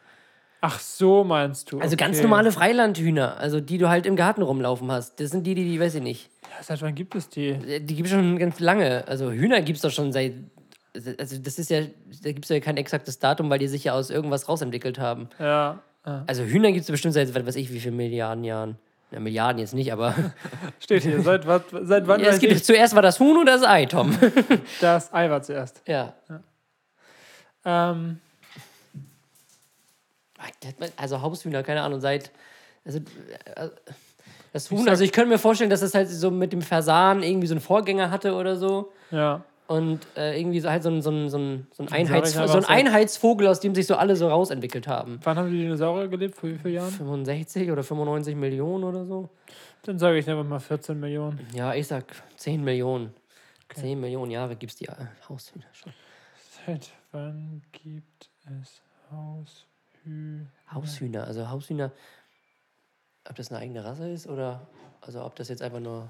Ach so, meinst du. Also ganz okay. normale Freilandhühner, also die du halt im Garten rumlaufen hast. Das sind die, die, die weiß ich nicht. Ja, seit wann gibt es die? Äh, Die gibt es schon ganz lange. Also Hühner gibt es doch schon seit. Also das ist ja, da gibt es ja kein exaktes Datum, weil die sich ja aus irgendwas rausentwickelt haben. Ja. Ja. Also Hühner gibt es bestimmt seit, was weiß ich, wie viele Milliarden Jahren. Ja, Milliarden jetzt nicht, aber <laughs> Steht hier. Seit, wat, seit wann ja, es gibt, ich? zuerst war das Huhn und das Ei, Tom. <laughs> Das Ei war zuerst. ja. Ähm, Also Haushühner, keine Ahnung, seit. Also, äh, das Huhn, also ich könnte mir vorstellen, dass es halt so mit dem Fasan irgendwie so einen Vorgänger hatte oder so. ja. Und äh, irgendwie so halt so ein, so ein, so ein, so ein, Einheits so ein. Einheitsvogel, aus dem sich so alle so rausentwickelt haben. Wann haben die Dinosaurier gelebt? Vor wie vielen Jahren? 65 oder 95 Millionen oder so? Dann sage ich einfach mal 14 Millionen. Ja, ich sag 10 Millionen. 10 Millionen Jahre gibt es die äh, Haushühner schon. Seit wann gibt es Haushühner? Haushühner, also Haushühner, ob das eine eigene Rasse ist oder also ob das jetzt einfach nur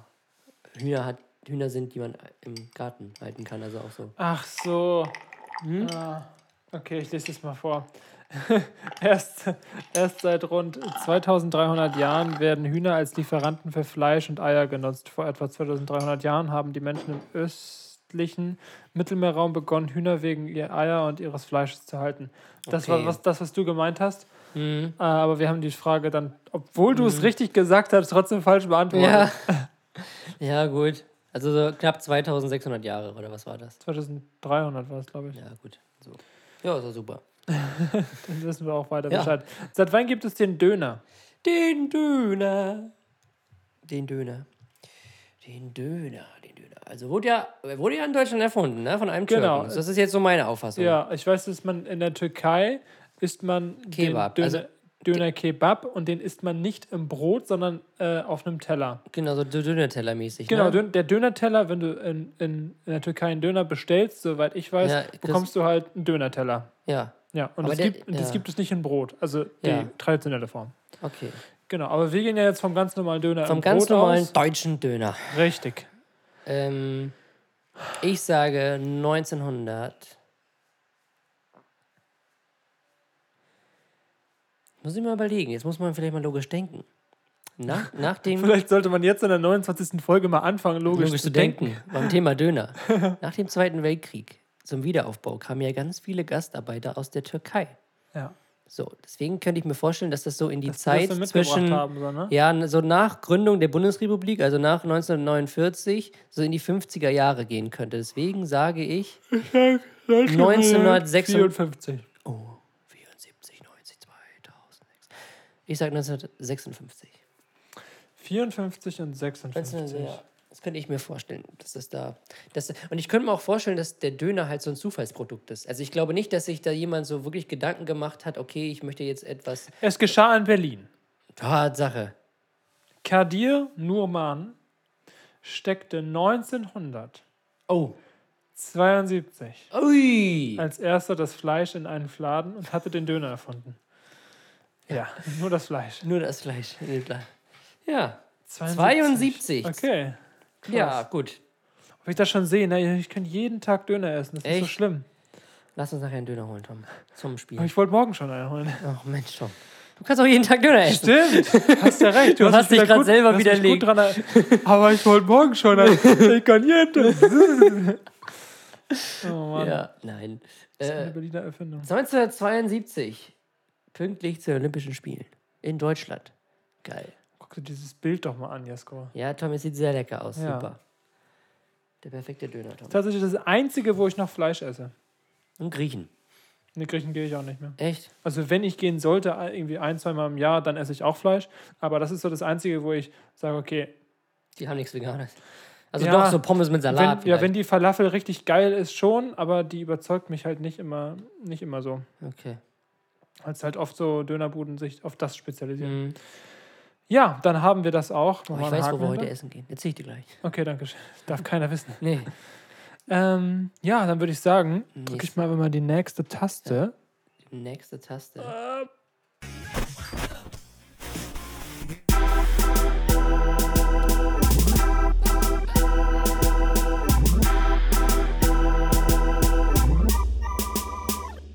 Hühner hat, Hühner sind, die man im Garten halten kann, also auch so. Ach so. Hm? Ah, okay, ich lese es mal vor. <laughs> erst, erst seit rund 2300 Jahren werden Hühner als Lieferanten für Fleisch und Eier genutzt. Vor etwa 2300 Jahren haben die Menschen im östlichen Mittelmeerraum begonnen, Hühner wegen ihr Eier und ihres Fleisches zu halten. Das war Okay. was, das, was du gemeint hast. Mhm. Äh, aber wir haben die Frage dann, obwohl du es richtig gesagt hast, trotzdem falsch beantwortet. Ja. <laughs> ja, gut. Also so knapp 2600 Jahre, oder was war das? 2300 war es, glaube ich. Ja, gut. So. Ja, ist doch super. <laughs> Dann wissen wir auch weiter Ja. Bescheid. Seit wann gibt es den Döner? Den Döner. Den Döner. Den Döner, den Döner. Also wurde ja, wurde ja in Deutschland erfunden, ne? Von einem Türken. Genau. Das ist jetzt so meine Auffassung. Ja, ich weiß, dass man in der Türkei isst man Kebab, den Döner, also- Döner Kebab und den isst man nicht im Brot, sondern äh, auf einem Teller. Genau, so Döner-Teller-mäßig. Genau, ne? Der Döner-Teller, wenn du in, in, in der Türkei einen Döner bestellst, soweit ich weiß, Ja, bekommst du halt einen Döner-Teller. Ja, Ja, und das, der- gibt, und das ja. gibt es nicht in Brot, also die Ja. traditionelle Form. okay. Genau, aber wir gehen ja jetzt vom ganz normalen Döner Vom ganz Brot normalen aus. deutschen Döner. Richtig. Ähm, ich sage 1900. Muss ich mal überlegen. Jetzt muss man vielleicht mal logisch denken. Nach, <laughs> nach dem Vielleicht sollte man jetzt in der 29. Folge mal anfangen, logisch, logisch zu zu denken, beim Thema Döner. <laughs> Nach dem Zweiten Weltkrieg zum Wiederaufbau kamen ja ganz viele Gastarbeiter aus der Türkei. Ja. So, deswegen könnte ich mir vorstellen, dass das so in die Dass Zeit mitgebracht zwischen haben, so, ne? ja, so nach Gründung der Bundesrepublik, also nach 1949, so in die 50er Jahre gehen könnte. Deswegen sage ich 1956. 54. Oh, Ich sage 1956. 54 und 56. 19, ja, das könnte ich mir vorstellen, dass das da. Das, und ich könnte mir auch vorstellen, dass der Döner halt so ein Zufallsprodukt ist. Also ich glaube nicht, dass sich da jemand so wirklich Gedanken gemacht hat, okay, ich möchte jetzt etwas. Es geschah in Berlin. Tatsache. Kadir Nurman steckte 1972 Oh. Ui. als erster das Fleisch in einen Fladen und hatte den Döner erfunden. Ja, nur das Fleisch. Nur das Fleisch. Ja. 72. 72. Okay. Krass. Ja, gut. Ob ich das schon sehe, ne? ich könnte jeden Tag Döner essen. Das ist so schlimm. Lass uns nachher einen Döner holen, Tom. Zum Spiel. Aber ich wollte morgen schon einen holen. Ach Mensch, Tom. Du kannst auch jeden Tag Döner essen. Stimmt, <laughs> hast ja recht. Du hast mich dich gut- selber hast widerlegt. Gut dran, er- aber ich wollte morgen schon einen. Ich kann jeden. <laughs> Oh Mann. Ja, nein. Das ist Äh, eine Berliner Erfindung. 1972. Pünktlich zu den Olympischen Spielen. In Deutschland. Geil. Guck dir dieses Bild doch mal an, Jesko. Ja, Tom, es sieht sehr lecker aus. Ja. Super. Der perfekte Döner, Tom. Tatsächlich das Einzige, wo ich noch Fleisch esse. Und Griechen. In die Griechen gehe ich auch nicht mehr. Echt? Also wenn ich gehen sollte, irgendwie ein, zwei Mal im Jahr, dann esse ich auch Fleisch. Aber das ist so das Einzige, wo ich sage, okay, Die haben nichts Veganes. Also Ja, doch so Pommes mit Salat. wenn, ja, wenn die Falafel richtig geil ist, schon, aber die überzeugt mich halt nicht immer, nicht immer so. Okay. Als halt oft so Dönerbuden sich auf das spezialisieren. Mhm. Ja, dann haben wir das auch. Oh, ich weiß, wo wir heute hinter. essen gehen. Erzähl ich dir gleich. Okay, danke schön. Darf keiner wissen. Nee. Ähm, ja, dann würde ich sagen, drücke ich mal mal die nächste Taste. Nächste Taste.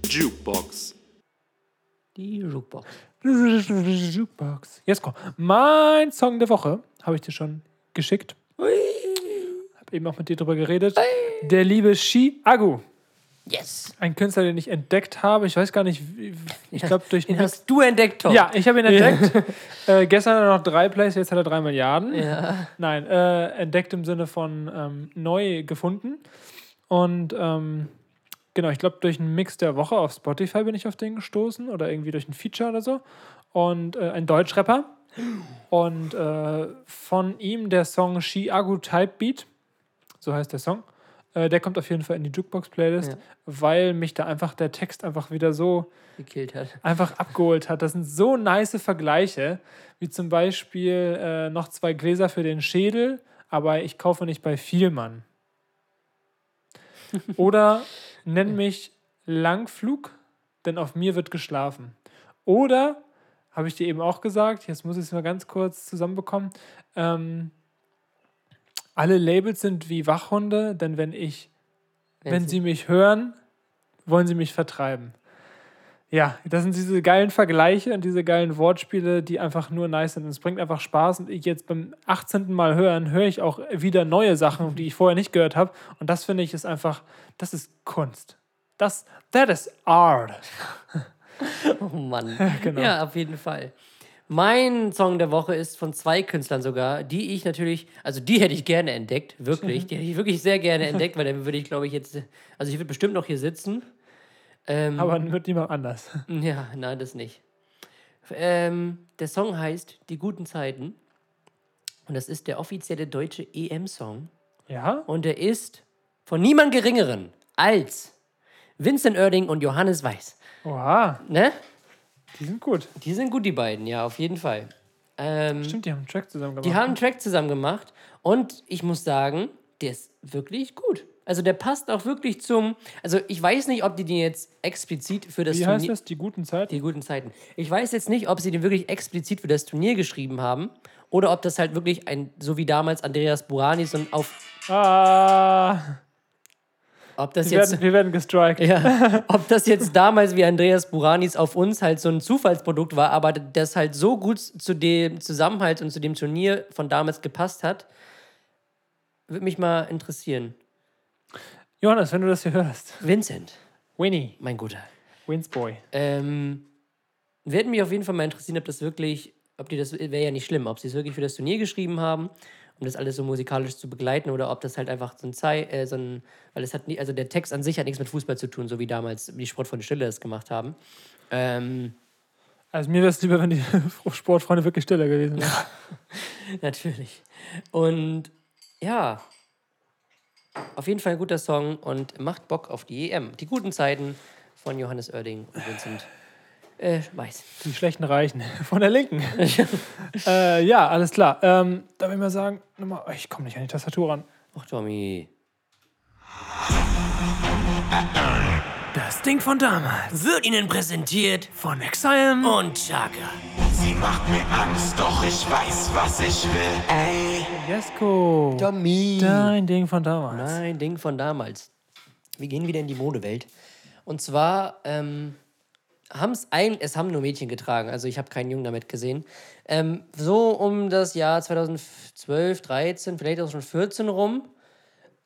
Jukebox. Die Jukebox. Jukebox. Jesko, mein Song der Woche habe ich dir schon geschickt. Habe eben auch mit dir drüber geredet. Der liebe Shi Agu. Yes! Ein Künstler, den ich entdeckt habe. Ich weiß gar nicht, ich glaube durch Den hast du entdeckt, Tom. Ja, ich habe ihn entdeckt. <laughs> äh, gestern hat er noch drei Plays, jetzt hat er drei Milliarden. Ja. Nein, äh, entdeckt im Sinne von ähm, neu gefunden. Und ähm, genau, ich glaube, durch einen Mix der Woche auf Spotify bin ich auf den gestoßen oder irgendwie durch ein Feature oder so. Und äh, ein Deutschrapper. Und äh, von ihm der Song Shiagu Type Beat, so heißt der Song. Äh, der kommt auf jeden Fall in die Jukebox-Playlist, Ja. weil mich da einfach der Text einfach wieder so Gekillt hat. einfach abgeholt hat. Das sind so nice Vergleiche, wie zum Beispiel äh, noch zwei Gläser für den Schädel, aber ich kaufe nicht bei Vielmann. <laughs> Oder nenn mich Langflug, denn auf mir wird geschlafen. Oder, habe ich dir eben auch gesagt, jetzt muss ich es mal ganz kurz zusammenbekommen, ähm, alle Labels sind wie Wachhunde, denn wenn ich wenn sie mich hören, wollen sie mich vertreiben. Ja, das sind diese geilen Vergleiche und diese geilen Wortspiele, die einfach nur nice sind. Und es bringt einfach Spaß. Und ich jetzt beim 18. Mal hören, höre ich auch wieder neue Sachen, die ich vorher nicht gehört habe. Und das finde ich ist einfach, das ist Kunst. Das, that is art. <laughs> Oh Mann. <laughs> Genau. Ja, auf jeden Fall. Mein Song der Woche ist von zwei Künstlern sogar, die ich natürlich, also die hätte ich gerne entdeckt, wirklich. Die hätte ich wirklich sehr gerne entdeckt, weil dann würde ich, glaube ich, jetzt, also ich würde bestimmt noch hier sitzen. Ähm, Aber mit niemand anders. <laughs> ja, nein, das nicht. Ähm, der Song heißt Die guten Zeiten. Und das ist der offizielle deutsche EM-Song. Ja? Und er ist von niemand Geringeren als Vincent Oerding und Johannes Weiß. Oha, Ne? die sind gut. Die sind gut, die beiden, ja, auf jeden Fall. Ähm, Stimmt, die haben einen Track zusammen gemacht. die haben einen Track zusammen gemacht und ich muss sagen, der ist wirklich gut. Also der passt auch wirklich zum. Also ich weiß nicht, ob die den jetzt explizit für das Wie heißt Turnier. das? Die guten Zeiten? Die guten Zeiten. Ich weiß jetzt nicht, ob sie den wirklich explizit für das Turnier geschrieben haben oder ob das halt wirklich ein, so wie damals Andreas Buranis und auf. Ah, Ob das wir jetzt. werden, wir werden gestrikt. Ja, <laughs> ob das jetzt damals wie Andreas Buranis auf uns halt so ein Zufallsprodukt war, aber das halt so gut zu dem Zusammenhalt und zu dem Turnier von damals gepasst hat, würde mich mal interessieren. Johannes, wenn du das hier hörst. Vincent, Winnie, mein Guter. Winsboy. Ähm, würde mich auf jeden Fall mal interessieren, ob das wirklich, ob die das wäre ja nicht schlimm, ob sie es wirklich für das Turnier geschrieben haben, um das alles so musikalisch zu begleiten, oder ob das halt einfach so ein Zei, äh, so ein, weil es hat nie, also der Text an sich hat nichts mit Fußball zu tun, so wie damals die Sport von Stille es gemacht haben. Ähm, Also mir wäre es lieber, wenn die <laughs> Sportfreunde wirklich stiller gewesen wären. <laughs> Natürlich. Und ja, auf jeden Fall ein guter Song und macht Bock auf die EM. Die guten Zeiten von Johannes Oerding und Vincent äh, Weiß. Die schlechten Reichen. <laughs> Von der Linken. <laughs> äh, ja, alles klar. Ähm, da will ich mal sagen, nochmal, ich komme nicht an die Tastatur ran. Ach, Tommy. Das Ding von damals. Wird Ihnen präsentiert Von Exile. und Chaka. Sie macht mir Angst, doch ich weiß, was ich will. Ey, Jesko. Tommy. Dein Ding von damals. Nein, Ding von damals. Wir gehen wieder in die Modewelt. Und zwar ähm, haben es ein, es haben nur Mädchen getragen, also ich habe keinen Jungen damit gesehen. Ähm, so um das Jahr 2012, 13, vielleicht auch schon 14 rum,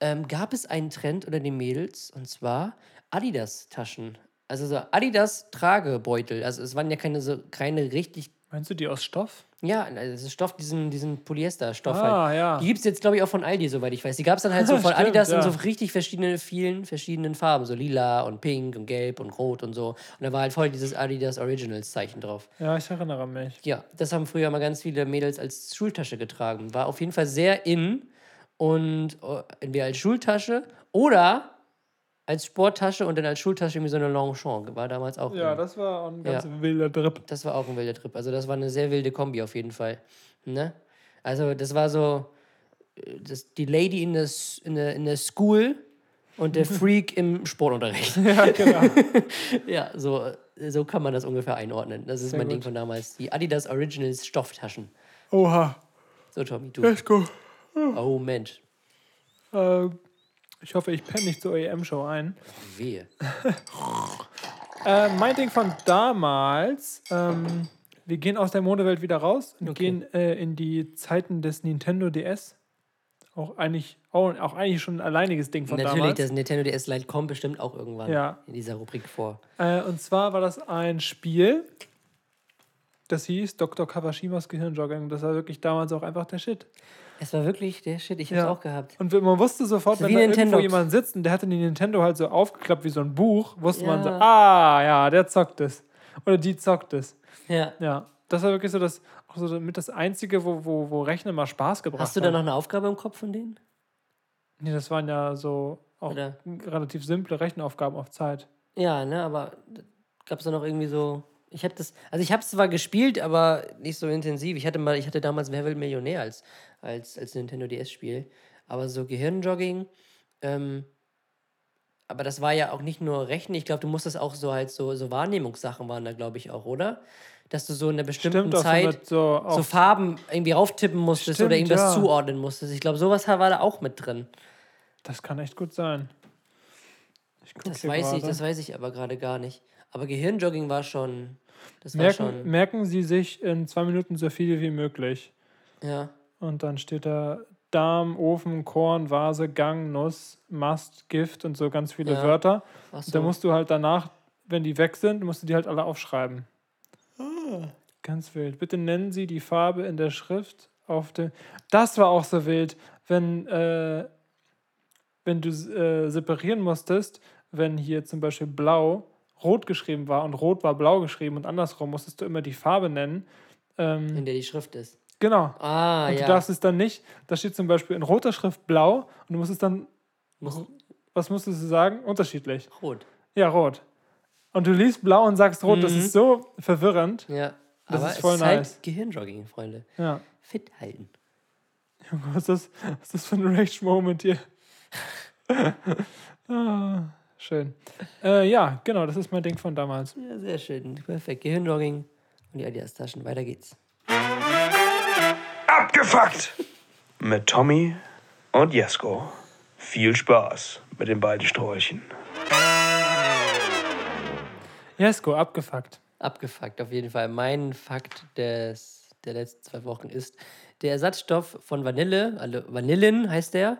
ähm, gab es einen Trend unter den Mädels und zwar Adidas-Taschen. Also so Adidas-Tragebeutel. Also es waren ja keine so keine richtig Meinst du die aus Stoff? ja, also das ist Stoff, diesen, diesen Polyester-Stoff Ah, halt. ja. Die gibt es jetzt, glaube ich, auch von Aldi, soweit ich weiß. Die gab es dann halt so <laughs> von Stimmt, Adidas in ja. so richtig verschiedene, vielen verschiedenen Farben. So lila und pink und gelb und rot und so. Und da war halt voll dieses Adidas Originals-Zeichen drauf. Ja, ich erinnere mich. Ja, das haben früher mal ganz viele Mädels als Schultasche getragen. War auf jeden Fall sehr in und äh, entweder als Schultasche oder als Sporttasche und dann als Schultasche irgendwie so eine Longchamp. War damals auch. Ja, in. das war ein ganz Ja. wilder Drip. Das war auch ein wilder Trip. Also das war eine sehr wilde Kombi auf jeden Fall. Ne? Also das war so äh, das, die Lady in der, in, der, in der School und der <laughs> Freak im Sportunterricht. Ja, genau. <laughs> ja, so, äh, so kann man das ungefähr einordnen. Das ist Sehr mein Ding gut. von damals. Die Adidas Originals Stofftaschen. Oha. So, Tommy, du. Jesko. Oh Mensch. Äh, ich hoffe, ich penne nicht zur EM-Show ein. Wehe. <laughs> Äh, mein Ding von damals, ähm, wir gehen aus der Modewelt wieder raus und Okay. gehen äh, in die Zeiten des Nintendo DS. Auch eigentlich, auch, auch eigentlich schon ein alleiniges Ding von Natürlich, damals. das Nintendo DS Lite kommt bestimmt auch irgendwann Ja. in dieser Rubrik vor. Äh, und zwar war das ein Spiel, das hieß Dr. Kawashimas Gehirnjogging. Das war wirklich damals auch einfach der Shit. Es war wirklich der Shit, ich hab's Ja. auch gehabt. Und man wusste sofort, So wenn da irgendwo jemand sitzt und der hatte die Nintendo halt so aufgeklappt wie so ein Buch, wusste man so, Ja. ah, ja, der zockt es. Oder die zockt es. Ja. Ja, das war wirklich so das, auch so mit das Einzige, wo, wo, wo Rechnen mal Spaß gebracht Hast du da hat. noch eine Aufgabe im Kopf von denen? Nee, das waren ja so auch Oder? relativ simple Rechenaufgaben auf Zeit. Ja, ne, aber gab es da noch irgendwie so. Ich habe das, also ich habe es zwar gespielt, aber nicht so intensiv. Ich hatte mal, ich hatte damals Wer will Millionär als, als, als Nintendo DS-Spiel. Aber so Gehirnjogging, ähm, aber das war ja auch nicht nur Rechnen. Ich glaube, du musstest auch so halt so, so Wahrnehmungssachen waren da, glaube ich, auch, oder? Dass du so in einer bestimmten Stimmt, so Zeit so, so Farben irgendwie rauftippen musstest Stimmt, oder irgendwas ja. zuordnen musstest. Ich glaube, sowas war da auch mit drin. das kann echt gut sein. Das weiß ich, das weiß ich aber gerade gar nicht. Aber Gehirnjogging war schon. Merken, merken Sie sich in zwei Minuten so viel wie möglich. Ja. Und dann steht da Darm, Ofen, Korn, Vase, Gang, Nuss, Mast, Gift und so ganz viele Ja. Wörter. So. da musst du halt danach wenn die weg sind, musst du die halt alle aufschreiben. Ah. Ganz wild. Bitte nennen Sie die Farbe in der Schrift auf dem. Das war auch so wild, wenn, äh, wenn du äh, separieren musstest, wenn hier zum Beispiel blau rot geschrieben war und rot war blau geschrieben und andersrum musstest du immer die Farbe nennen. Ähm, In der die Schrift ist. genau. Ah, Und ja. du darfst es dann nicht, da steht zum Beispiel in roter Schrift blau und du musst es dann, Muss- was musstest du sagen? Unterschiedlich. Rot. Ja, rot. Und du liest blau und sagst rot, das Mhm. ist so verwirrend. Ja. Das Aber ist voll es ist halt nice. Gehirnjogging, Freunde. Ja. Fit halten. Junge, was ist das, was ist das für ein Rage-Moment hier? <laughs> ah, schön. Äh, ja, genau, das ist mein Ding von damals. Ja, sehr schön. Perfekt. Gehirnjogging und die Adidas-Taschen. Weiter geht's. Abgefuckt! Mit Tommy und Jesko. Viel Spaß mit den beiden Sträuchen. Jesko, abgefuckt. Abgefuckt, auf jeden Fall. Mein Fakt des, der letzten zwei Wochen ist, der Ersatzstoff von Vanille, also Vanillin heißt der,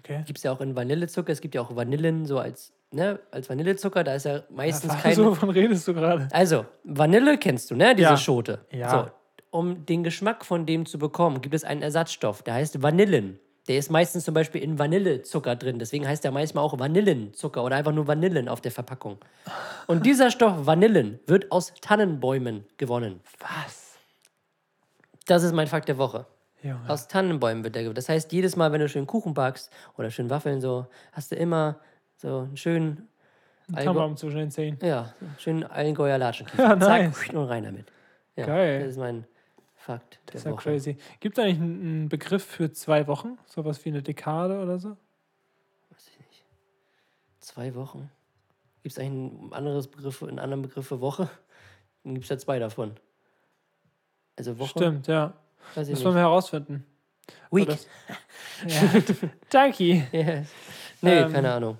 Okay. gibt es ja auch in Vanillezucker, es gibt ja auch Vanillen so als, ne, als Vanillezucker, da ist ja meistens kein... so, wovon redest du gerade? Also, Vanille kennst du, ne? Diese Ja. Schote. Ja. So, um den Geschmack von dem zu bekommen, gibt es einen Ersatzstoff, der heißt Vanillen. Der ist meistens zum Beispiel in Vanillezucker drin. Deswegen heißt der manchmal auch Vanillenzucker oder einfach nur Vanillen auf der Verpackung. Und dieser Stoff Vanillen wird aus Tannenbäumen gewonnen. Was? Das ist mein Fakt der Woche. Junge. Aus Tannenbäumen wird der gewonnen. Das heißt, jedes Mal, wenn du schön Kuchen backst oder schön Waffeln so, hast du immer so einen schönen, Tannenbaum zwischen den Zehen. ja, schönen Allgäuer Latschenkiefer. <laughs> Ja, Zack, nice. <laughs> und rein damit. Ja, Geil. Das ist mein Fakt der Das ist ja Woche. crazy. Gibt es eigentlich einen, einen Begriff für zwei Wochen? Sowas wie eine Dekade oder so? Zwei Wochen. Gibt es eigentlich ein anderes Begriff, einen anderen Begriff für Woche? Dann gibt es ja zwei davon. Also Woche. Stimmt, ja. Weiß ich Das wollen nicht. wir herausfinden. Das- <laughs> Ja. <laughs> Danke. Yes. Nee, Ähm, keine Ahnung.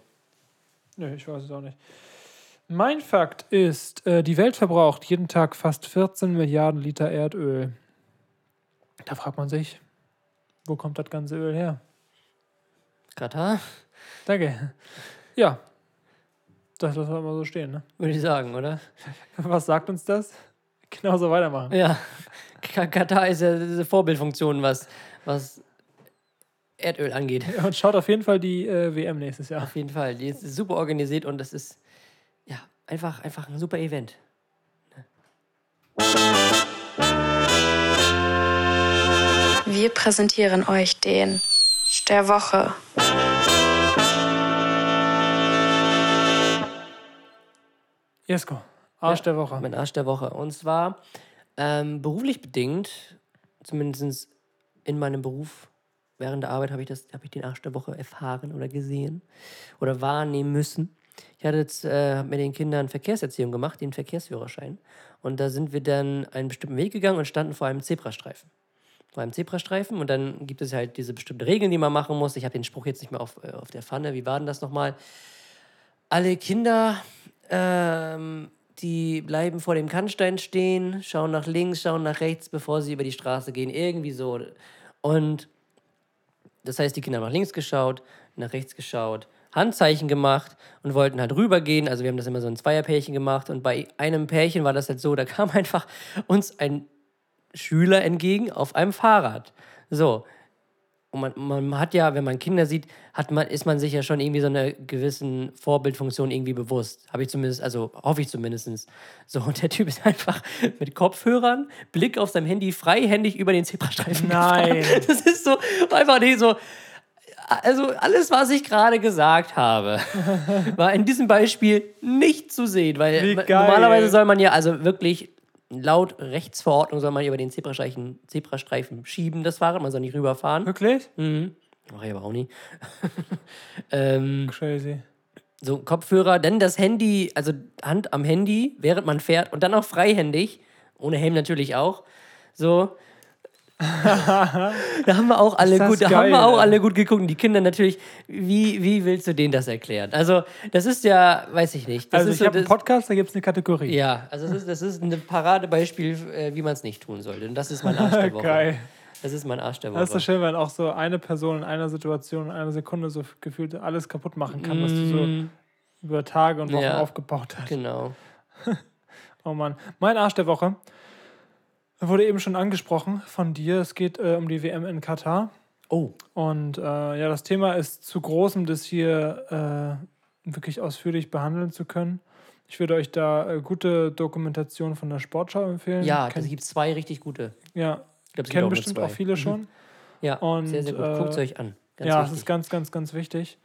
Nö, ich weiß es auch nicht. Mein Fakt ist, äh, die Welt verbraucht jeden Tag fast 14 Milliarden Liter Erdöl. Da fragt man sich, wo kommt das ganze Öl her? Katar, Danke. Ja, das lassen wir mal so stehen. Ne? würde ich sagen, oder? <laughs> Was sagt uns das? Genauso weitermachen. Ja. Ka- Katar ist ja diese Vorbildfunktion, was, was Erdöl angeht. Und schaut auf jeden Fall die äh, WM nächstes Jahr. Auf jeden Fall. Die ist super organisiert und das ist ja einfach, einfach ein super Event. Wir präsentieren euch den der Woche. Jesko, Arsch der Woche. Mein Arsch der Woche. Und zwar ähm, beruflich bedingt, zumindest in meinem Beruf, während der Arbeit habe ich, habe ich den Arsch der Woche erfahren oder gesehen oder wahrnehmen müssen. Ich hatte jetzt äh, hab mit den Kindern Verkehrserziehung gemacht, den Verkehrsführerschein. Und da sind wir dann einen bestimmten Weg gegangen und standen vor einem Zebrastreifen. Vor einem Zebrastreifen und dann gibt es halt diese bestimmten Regeln, die man machen muss. Ich habe den Spruch jetzt nicht mehr auf, äh, auf der Pfanne. Wie war denn das nochmal? Alle Kinder ähm, die bleiben vor dem Kannstein stehen, schauen nach links, schauen nach rechts, bevor sie über die Straße gehen. Irgendwie so. Und das heißt, die Kinder haben nach links geschaut, nach rechts geschaut, Handzeichen gemacht und wollten halt rübergehen. Also wir haben das immer so ein Zweierpärchen gemacht. Und bei einem Pärchen war das halt so, da kam <laughs> einfach uns ein Schüler entgegen auf einem Fahrrad. So. Und man, man hat ja, wenn man Kinder sieht, hat man, ist man sich ja schon irgendwie so einer gewissen Vorbildfunktion irgendwie bewusst. Habe ich zumindest, also hoffe ich zumindest. So, und der Typ ist einfach mit Kopfhörern, Blick auf sein Handy, freihändig über den Zebrastreifen Nein. gefahren. <laughs> Das ist so einfach nicht so. Also alles, was ich gerade gesagt habe, <laughs> war in diesem Beispiel nicht zu sehen, weil normalerweise soll man ja, also wirklich laut Rechtsverordnung soll man über den Zebrastreifen, Zebrastreifen schieben, das Fahrrad, man soll nicht rüberfahren. Wirklich? Mhm. Mach ich aber auch nie. <laughs> ähm, Crazy. so Kopfhörer, dann das Handy, also Hand am Handy, während man fährt und dann auch freihändig, ohne Helm natürlich auch. So. <laughs> da haben wir auch alle gut, da geil, haben wir auch alle gut geguckt. Und die Kinder natürlich, wie, wie willst du denen das erklären? Also, das ist ja, weiß ich nicht. Das Also ist ich so habe einen Podcast, da gibt es eine Kategorie. Ja, also das ist, das ist ein Paradebeispiel, äh, wie man es nicht tun sollte. Und das ist mein Arsch der <laughs> Woche. Geil. Das ist mein Arsch der Woche. Das ist so schön, wenn auch so eine Person in einer Situation, in einer Sekunde so gefühlt alles kaputt machen kann, was du so Mm. über Tage und Wochen Ja. aufgebaut hat. Genau. <laughs> Oh Mann. Mein Arsch der Woche wurde eben schon angesprochen von dir. Es geht äh, um die WM in Katar. Oh, Und äh, ja, das Thema ist zu groß, um das hier äh, wirklich ausführlich behandeln zu können. Ich würde euch da äh, gute Dokumentation von der Sportschau empfehlen. ja, da gibt es zwei richtig gute. ja, es gibt kennen auch bestimmt zwei. auch viele schon. Ja, Und, sehr, sehr gut. äh, Guckt es euch an. Ganz ja, es wichtig. ist ganz, ganz, ganz wichtig.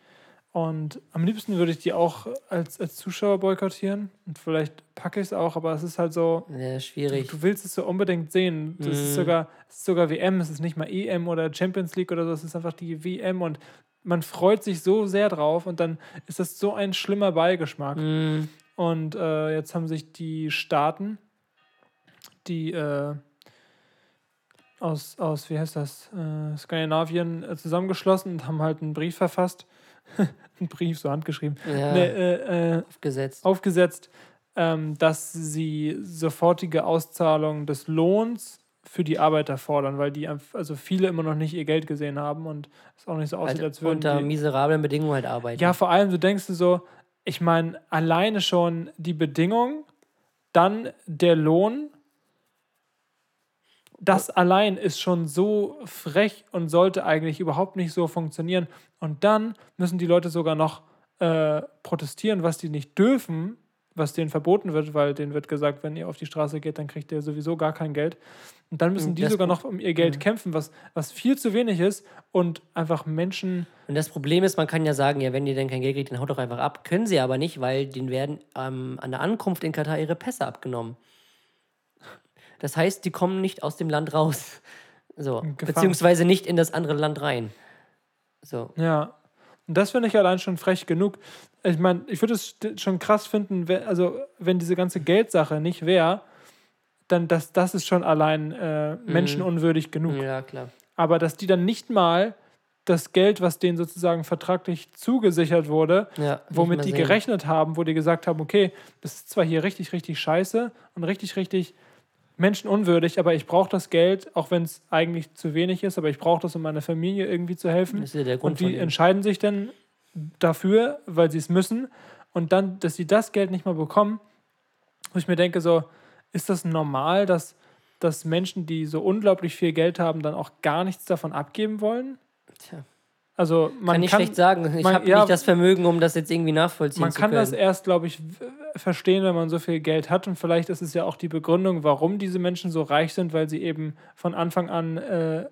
Und am liebsten würde ich die auch als, als Zuschauer boykottieren. Und vielleicht packe ich es auch, aber es ist halt so, ja, du, schwierig. du willst es so unbedingt sehen. Das ist Mhm. sogar, es ist sogar WM, es ist nicht mal EM oder Champions League oder so, es ist einfach die WM und man freut sich so sehr drauf und dann ist das so ein schlimmer Beigeschmack. Mm, Und äh, jetzt haben sich die Staaten, die äh, aus, aus, wie heißt das, äh, Skandinavien äh, zusammengeschlossen und haben halt einen Brief verfasst. <laughs> einen Brief, so handgeschrieben. ja, Nee, äh, äh, aufgesetzt. aufgesetzt, ähm, dass sie sofortige Auszahlung des Lohns für die Arbeiter fordern, weil die also viele immer noch nicht ihr Geld gesehen haben und es auch nicht so aussieht, Halt als würden unter die, miserablen Bedingungen halt arbeiten. ja, vor allem, du denkst du so, ich meine, alleine schon die Bedingung, dann der Lohn, das allein ist schon so frech und sollte eigentlich überhaupt nicht so funktionieren. Und dann müssen die Leute sogar noch äh, protestieren, was die nicht dürfen, was denen verboten wird, weil denen wird gesagt, wenn ihr auf die Straße geht, dann kriegt ihr sowieso gar kein Geld. Und dann müssen Mhm, die das sogar noch um ihr Geld kämpfen, was, was viel zu wenig ist und einfach Menschen Und das Problem ist, man kann ja sagen, ja, wenn ihr denn kein Geld kriegt, dann haut doch einfach ab. Können sie aber nicht, weil denen werden ähm, an der Ankunft in Katar ihre Pässe abgenommen. Das heißt, die kommen nicht aus dem Land raus. <laughs> So. Gefangen. Beziehungsweise nicht in das andere Land rein. So. Ja. Und das finde ich allein schon frech genug. Ich meine, ich würde es schon krass finden, wenn, also wenn diese ganze Geldsache nicht wäre, dann das, das ist schon allein äh, menschenunwürdig genug. Ja, klar. Aber dass die dann nicht mal das Geld, was denen sozusagen vertraglich zugesichert wurde, Ja, womit die gerechnet haben, wo die gesagt haben, okay, das ist zwar hier richtig, richtig scheiße und richtig, richtig menschenunwürdig, aber ich brauche das Geld, auch wenn es eigentlich zu wenig ist, aber ich brauche das, um meiner Familie irgendwie zu helfen. Das ist ja der Grund und die entscheiden sich dann dafür, weil sie es müssen. Und dann, dass sie das Geld nicht mal bekommen, wo ich mir denke, so, ist das normal, dass, dass Menschen, die so unglaublich viel Geld haben, dann auch gar nichts davon abgeben wollen? Tja. Also man Kann ich kann, schlecht sagen. Ich man- habe ja, nicht das Vermögen, um das jetzt irgendwie nachvollziehen man zu kann können. das erst, glaube ich, verstehen, wenn man so viel Geld hat. Und vielleicht ist es ja auch die Begründung, warum diese Menschen so reich sind, weil sie eben von Anfang an äh,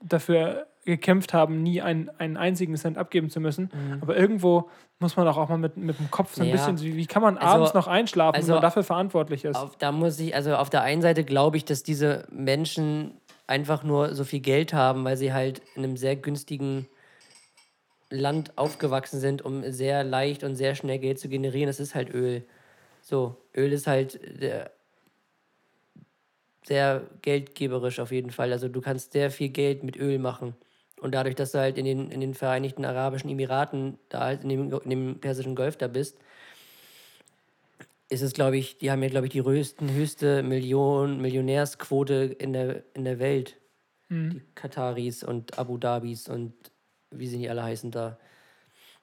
dafür gekämpft haben, nie einen, einen einzigen Cent abgeben zu müssen. Aber irgendwo muss man doch auch mal mit, mit dem Kopf so ein Mhm. Ja. bisschen, wie, wie kann man Also- abends noch einschlafen, also wenn man dafür verantwortlich ist? Auf, da muss ich, also auf der einen Seite glaube ich, dass diese Menschen einfach nur so viel Geld haben, weil sie halt in einem sehr günstigen Land aufgewachsen sind, um sehr leicht und sehr schnell Geld zu generieren. Das ist halt Öl. So, Öl ist halt der, sehr geldgeberisch auf jeden Fall. Also du kannst sehr viel Geld mit Öl machen. Und dadurch, dass du halt in den, in den Vereinigten Arabischen Emiraten, da halt in dem, in dem Persischen Golf da bist, ist es, glaube ich, die haben ja, glaube ich, die höchsten, höchste Million, Millionärsquote in der, in der Welt. Die Kataris und Abu Dhabis und wie sie nicht alle heißen da.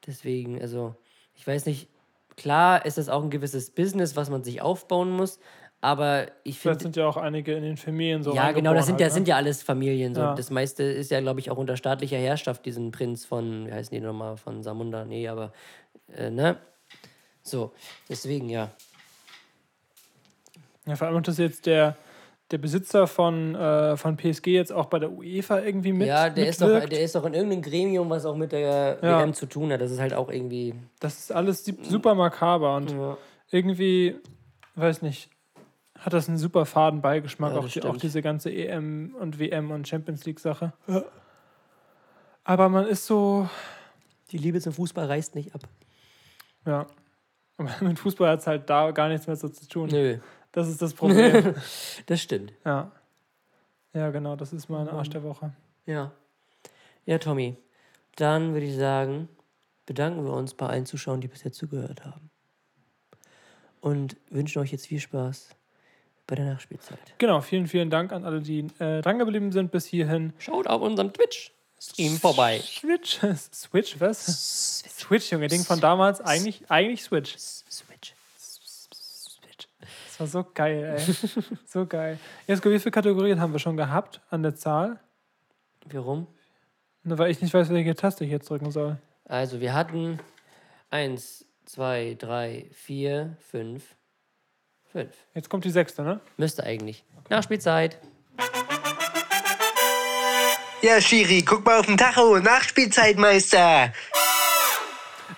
Deswegen, also, ich weiß nicht, klar ist das auch ein gewisses Business, was man sich aufbauen muss, aber ich finde. sind ja auch einige in den Familien so Ja, genau, das sind ja, reingeboren sind ja alles Familien. So. Ja. Das meiste ist ja, glaube ich, auch unter staatlicher Herrschaft, diesen Prinz von, wie heißen die nochmal, von Samunda? Nee, aber, äh, ne? So, deswegen, ja. Ja, vor allem, dass jetzt der, der Besitzer von, äh, von PSG jetzt auch bei der UEFA irgendwie mit ja, der ist, doch, der ist doch in irgendeinem Gremium, was auch mit der Ja. WM zu tun hat. Das ist halt auch irgendwie. Das ist alles super makaber und Ja. irgendwie, weiß nicht, hat das einen super faden Beigeschmack, Ja, auch, die, auch diese ganze EM und WM und Champions League Sache. Aber man ist so, Die Liebe zum Fußball reißt nicht ab. ja. Aber <laughs> mit Fußball hat es halt da gar nichts mehr so zu tun. Nö, Das ist das Problem. <laughs> das stimmt. ja. Ja, genau, das ist meine Arsch der Woche. Ja. Ja, Tommy. Dann würde ich sagen, bedanken wir uns bei allen Zuschauern, die bisher zugehört haben. Und wünschen euch jetzt viel Spaß bei der Nachspielzeit. Genau, vielen, vielen Dank an alle, die äh, drangeblieben sind bis hierhin. Schaut auf unseren Twitch. Stream vorbei. Switch. <laughs> Switch, was? Switch, Junge, Ding von damals. Eigentlich, eigentlich Switch. War so geil, ey. <laughs> so geil. Jesko, wie viele Kategorien haben wir schon gehabt an der Zahl? Warum? Nur weil ich nicht weiß, welche Taste ich jetzt drücken soll. Also, wir hatten eins, zwei, drei, vier, fünf, fünf. Jetzt kommt die sechste, ne? Müsste eigentlich. Nachspielzeit. Ja, Schiri, guck mal auf den Tacho. Nachspielzeitmeister.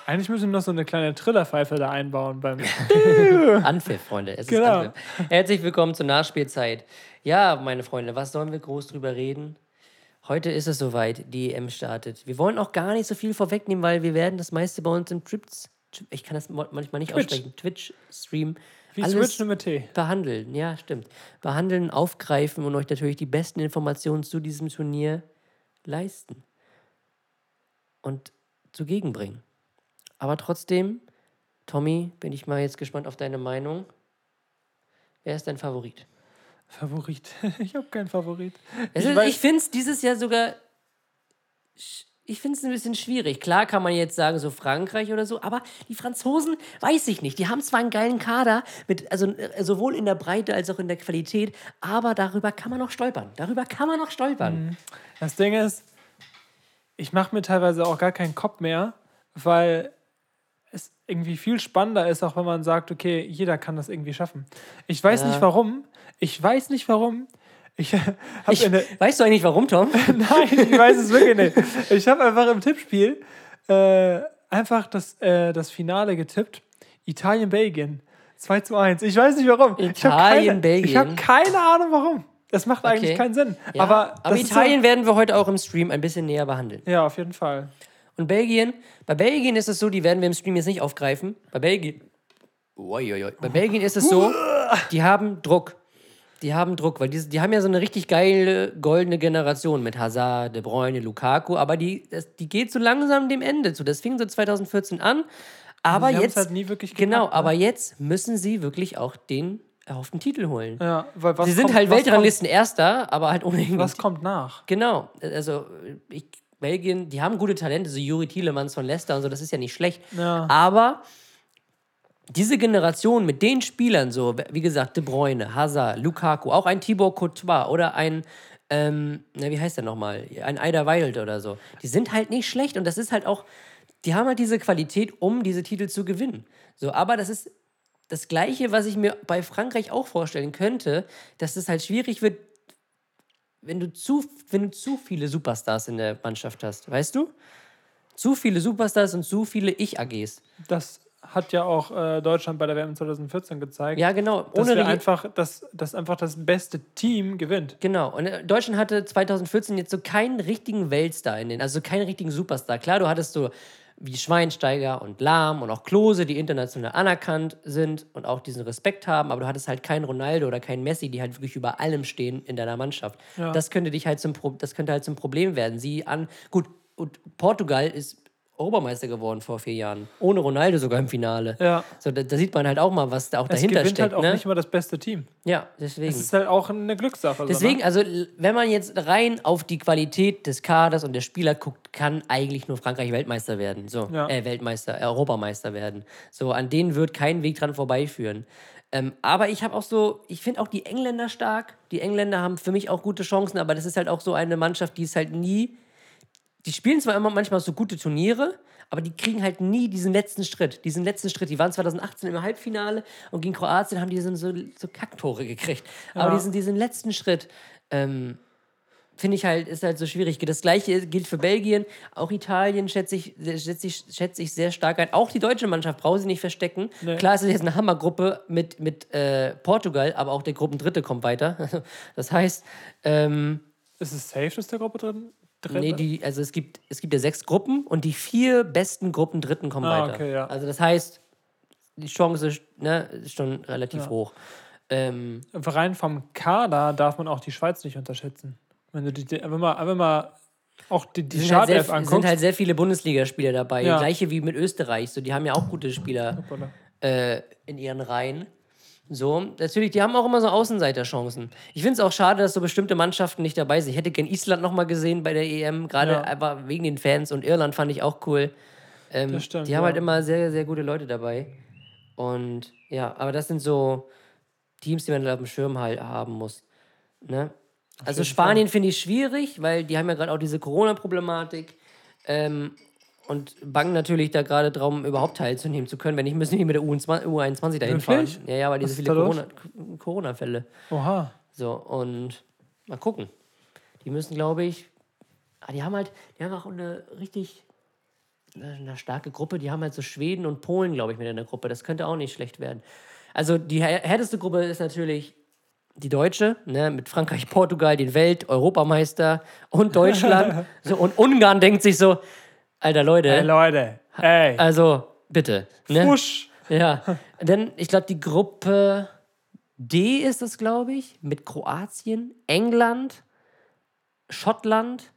Eigentlich müssen wir noch so eine kleine Trillerpfeife da einbauen beim. <laughs> Anpfiff, Freunde. Es Genau. ist Anpfiff. Herzlich willkommen zur Nachspielzeit. Ja, meine Freunde, was sollen wir groß drüber reden? Heute ist es soweit, die EM startet. Wir wollen auch gar nicht so viel vorwegnehmen, weil wir werden das meiste bei uns im Twitch, ich kann das manchmal nicht Twitch. aussprechen, Twitch-Stream, Wie alles Switch mit T. behandeln. Ja, stimmt. Behandeln, aufgreifen und euch natürlich die besten Informationen zu diesem Turnier leisten und zugegen bringen. Aber trotzdem, Tommy, bin ich mal jetzt gespannt auf deine Meinung. Wer ist dein Favorit? Favorit. <laughs> Ich habe keinen Favorit. Es Ich ich finde es dieses Jahr sogar. Ich finde es ein bisschen schwierig. Klar kann man jetzt sagen, so Frankreich oder so, aber die Franzosen, weiß ich nicht. Die haben zwar einen geilen Kader, mit, also äh, sowohl in der Breite als auch in der Qualität, aber darüber kann man noch stolpern. Darüber kann man noch stolpern. Das Ding ist, ich mache mir teilweise auch gar keinen Kopf mehr, weil irgendwie viel spannender ist, auch wenn man sagt, okay, jeder kann das irgendwie schaffen. Ich weiß Ja. nicht warum. Ich weiß nicht warum. Ich habe weißt du eigentlich warum, Tom? <laughs> Nein, ich weiß es wirklich nicht. Ich habe einfach im Tippspiel äh, einfach das, äh, das Finale getippt. Italien-Belgien. 2 zu 1. Ich weiß nicht warum. Ich hab keine- Italien-Belgien. Ich habe keine Ahnung warum. Das macht eigentlich Okay. keinen Sinn. Ja, aber aber Italien werden wir heute auch im Stream ein bisschen näher behandeln. So, ja, auf jeden Fall. Und Belgien, bei Belgien ist es so, die werden wir im Stream jetzt nicht aufgreifen. Bei Belgien, Uiuiui. bei Belgien ist es so, die haben Druck. Die haben Druck, weil die, die haben ja so eine richtig geile goldene Generation mit Hazard, De Bruyne, Lukaku, aber die, das, die geht so langsam dem Ende zu. Das fing so 2014 an, aber Sie jetzt halt nie wirklich genau, gepackt, ne? aber jetzt müssen sie wirklich auch den erhofften Titel holen. Ja, weil was sie sind kommt, halt Weltranglisten Erster, aber halt ohne was kommt nach? Genau, also ich, Belgien, die haben gute Talente, so Juri Tielemans von Leicester und so, das ist ja nicht schlecht. Ja. Aber diese Generation mit den Spielern, so wie gesagt, De Bruyne, Hazard, Lukaku, auch ein Thibaut Courtois oder ein, ähm, na, wie heißt der nochmal? Ein Eider Wild oder so, die sind halt nicht schlecht und das ist halt auch, die haben halt diese Qualität, um diese Titel zu gewinnen. So, aber das ist das Gleiche, was ich mir bei Frankreich auch vorstellen könnte, dass es halt schwierig wird, wenn du zu, wenn du zu viele Superstars in der Mannschaft hast, weißt du? Zu viele Superstars und zu viele Ich-AGs. Das hat ja auch äh, Deutschland bei der WM 2014 gezeigt. Ja, genau. Dass, Ohne wir Regi- einfach, dass, dass einfach das beste Team gewinnt. Genau. Und äh, Deutschland hatte 2014 jetzt so keinen richtigen Weltstar in den, also keinen richtigen Superstar. Klar, du hattest so wie Schweinsteiger und Lahm und auch Klose, die international anerkannt sind und auch diesen Respekt haben, aber du hattest halt keinen Ronaldo oder keinen Messi, die halt wirklich über allem stehen in deiner Mannschaft. Ja. Das könnte dich halt zum Pro das könnte halt zum Problem werden. Sie an gut und Portugal ist Europameister geworden vor vier Jahren, ohne Ronaldo sogar im Finale. Ja. So, da, da sieht man halt auch mal, was da auch Es dahinter gewinnt steckt. halt auch ne? nicht mal das beste Team. Ja, deswegen. Es ist halt auch eine Glückssache. Deswegen, also wenn man jetzt rein auf die Qualität des Kaders und der Spieler guckt, kann eigentlich nur Frankreich Weltmeister werden. So, Ja. äh, Weltmeister, äh, Europameister werden. So, an denen wird kein Weg dran vorbeiführen. Ähm, aber ich habe auch so, ich finde auch die Engländer stark. Die Engländer haben für mich auch gute Chancen, aber das ist halt auch so eine Mannschaft, die ist halt nie. Die spielen zwar immer manchmal so gute Turniere, aber die kriegen halt nie diesen letzten Schritt. Diesen letzten Schritt. Die waren 2018 im Halbfinale und gegen Kroatien haben die so, so, Kacktore gekriegt. Aber Ja. diesen, diesen letzten Schritt, ähm, finde ich halt, ist halt so schwierig. Das gleiche gilt für Belgien. Auch Italien schätze ich, schätze ich, schätze ich sehr stark ein. Auch die deutsche Mannschaft braucht sie nicht verstecken. Nee. Klar, es ist jetzt eine Hammergruppe mit, mit äh, Portugal, aber auch der Gruppendritte kommt weiter. <laughs> Das heißt, ähm, Ist es safe, dass der Gruppe drin? Drin nee, die, also es gibt, es gibt ja sechs Gruppen und die vier besten Gruppendritten kommen Ah, weiter. okay, ja. Also das heißt, die Chance ne, ist schon relativ hoch. Ähm, Rein vom Kader darf man auch die Schweiz nicht unterschätzen. Wenn du die, wenn man, wenn man auch die, die sind, halt sehr, anguckst. sind halt sehr viele Bundesligaspieler dabei. Ja. Gleiche wie mit Österreich. So, die haben ja auch gute Spieler äh, in ihren Reihen. So, natürlich, die haben auch immer so Außenseiterchancen. Ich finde es auch schade, dass so bestimmte Mannschaften nicht dabei sind. Ich hätte gern Island nochmal gesehen bei der EM, gerade Ja. einfach wegen den Fans und Irland fand ich auch cool. Ähm, stimmt, die haben ja. halt immer sehr, sehr gute Leute dabei. Und ja, aber das sind so Teams, die man auf dem Schirm halt haben muss. Ne? Also Spanien finde ich schwierig, weil die haben ja gerade auch diese Corona-Problematik. Ähm, und bangen natürlich da gerade darum, überhaupt teilzunehmen zu können. Wenn nicht, müssen die mit der U21 U21 dahin fahren. Wirklich? Ja, ja, weil diese viele los? Corona- Corona-Fälle. Oha. So, und mal gucken. Die müssen, glaube ich, ah, die haben halt, die haben auch eine richtig eine, eine starke Gruppe. Die haben halt so Schweden und Polen, glaube ich, mit in der Gruppe. Das könnte auch nicht schlecht werden. Also die hä- härteste Gruppe ist natürlich die deutsche, ne, mit Frankreich, Portugal, den Welt-Europameister und Deutschland. <laughs> so, und Ungarn denkt sich so, alter Leute, Ey, Leute. Ey. also bitte. Ne? Fusch. Ja, denn ich glaube, die Gruppe D ist es, glaube ich, mit Kroatien, England, Schottland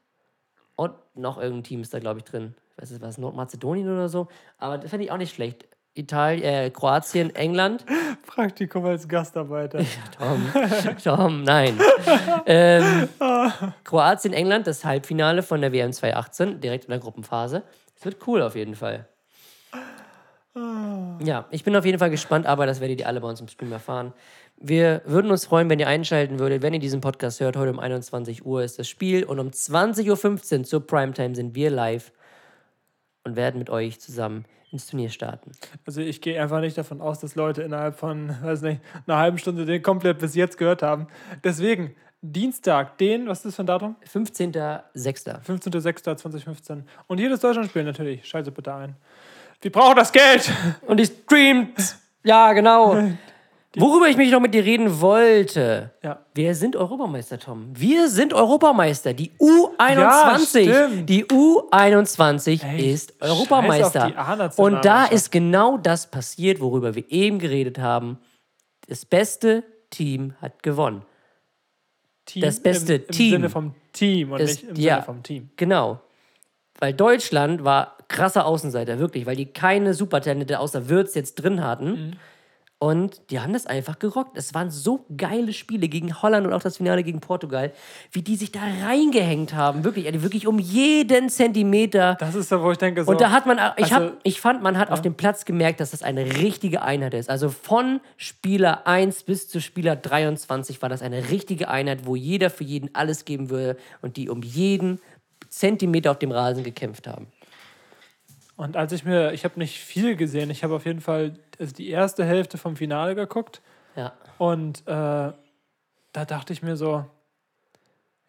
und noch irgendein Team ist da, glaube ich, drin. Ich weiß nicht, was Nordmazedonien oder so, aber das fände ich auch nicht schlecht. Italien, äh, Kroatien, England. <laughs> Praktikum als Gastarbeiter. Tom, Tom, nein. <laughs> ähm, <laughs> Kroatien, England, das Halbfinale von der WM 2018, direkt in der Gruppenphase. Das wird cool auf jeden Fall. Ja, ich bin auf jeden Fall gespannt, aber das werdet ihr alle bei uns im Stream erfahren. Wir würden uns freuen, wenn ihr einschalten würdet, wenn ihr diesen Podcast hört. Heute um 21 Uhr ist das Spiel und um 20.15 Uhr zur Primetime sind wir live und werden mit euch zusammen ins Turnier starten. Also ich gehe einfach nicht davon aus, dass Leute innerhalb von, weiß nicht, einer halben Stunde den komplett bis jetzt gehört haben. Deswegen, Dienstag, den, was ist das für ein Datum? 15.06. 15.06.2015. Und jedes Deutschlandspiel natürlich. Schaltet bitte ein. Wir brauchen das Geld! Und die streamt. Ja, genau. <laughs> Worüber ich mich noch mit dir reden wollte. Ja. Wir sind Europameister, Tom. Wir sind Europameister. Die U21. Ja, die U21 Ey, ist Europameister. Und da ist genau das passiert, worüber wir eben geredet haben. Das beste Team hat gewonnen. Team Das beste im, im Team Sinne vom Team und ist- nicht im ja. Sinne vom Team. Genau. Weil Deutschland war krasser Außenseiter, wirklich, weil die keine Supertalente außer Würz jetzt drin hatten. Mhm. Und die haben das einfach gerockt. Es waren so geile Spiele gegen Holland und auch das Finale gegen Portugal, wie die sich da reingehängt haben. Wirklich, also wirklich um jeden Zentimeter. Das ist so, wo ich denke, so. Und da hat man, ich, Also- hab, ich fand, man hat auf dem Platz gemerkt, dass das eine richtige Einheit ist. Also von Spieler 1 bis zu Spieler 23 war das eine richtige Einheit, wo jeder für jeden alles geben würde und die um jeden Zentimeter auf dem Rasen gekämpft haben. Und als ich mir, ich habe nicht viel gesehen, ich habe auf jeden Fall also die erste Hälfte vom Finale geguckt Ja. und äh, da dachte ich mir so,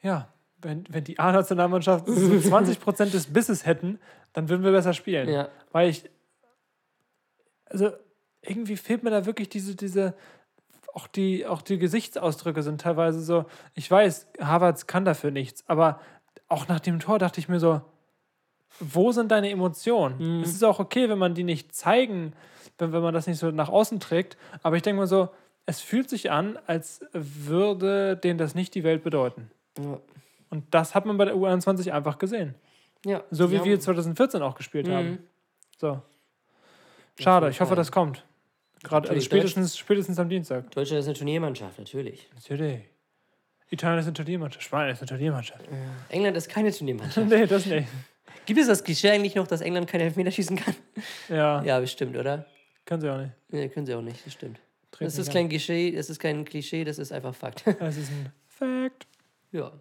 ja, wenn, wenn die A-Nationalmannschaft so <laughs> 20% des Bisses hätten, dann würden wir besser spielen. Ja. Weil ich, also irgendwie fehlt mir da wirklich diese, diese, auch die, auch die Gesichtsausdrücke sind teilweise so, ich weiß, Havertz kann dafür nichts, aber auch nach dem Tor dachte ich mir so, wo sind deine Emotionen? Es ist auch okay, wenn man die nicht zeigen, wenn, wenn man das nicht so nach außen trägt, aber ich denke mal so, es fühlt sich an, als würde denen das nicht die Welt bedeuten. Ja. Und das hat man bei der U21 einfach gesehen. ja. So wie wir 2014 auch gespielt Mhm. haben. So. Schade, ich hoffe, das kommt. Gerade also spätestens, spätestens am Dienstag. Deutschland ist eine Turniermannschaft, natürlich. Natürlich. Italien ist eine Turniermannschaft. Spanien ist eine Turniermannschaft. England ist keine Turniermannschaft. <laughs> nee, das nicht. Gibt es das Klischee eigentlich noch, dass England keine Elfmeter schießen kann? Ja, Ja, bestimmt, oder? kann sie auch nicht. Nee, können sie auch nicht, das stimmt. Treten Das ist kein Klischee, das ist kein Klischee, das ist einfach Fakt. <laughs> Das ist ein Fact. ja.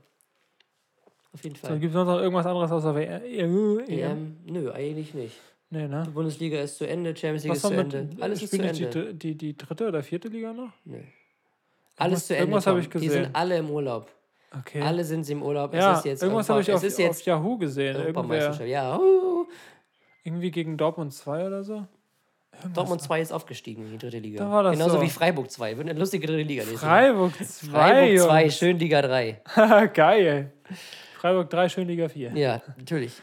Auf jeden So, Fall. gibt es sonst noch irgendwas anderes außer W- EU? EM? Nö, eigentlich nicht. Nee, ne? Die Bundesliga ist zu Ende, Champions League Was ist zu Ende. Alles ist zu die, Ende. die, die, die dritte oder vierte Liga noch? Nö. Alles zu Ende. irgendwas hab Tom. ich Die gesehen. sind alle im Urlaub. Okay. Alle sind sie im Urlaub. ja, es ist jetzt irgendwas habe ich auf, auf Yahoo gesehen. Europameisterschaft. Ja, irgendwie gegen Dortmund 2 oder so. Dortmund 2 ist aufgestiegen in die dritte Liga. Da war das Genauso so. wie Freiburg 2. Wird eine lustige dritte Liga. Freiburg 2. Freiburg 2, Jungs. schön Liga 3. <laughs> Geil. Freiburg 3, schön Liga 4. Ja, natürlich.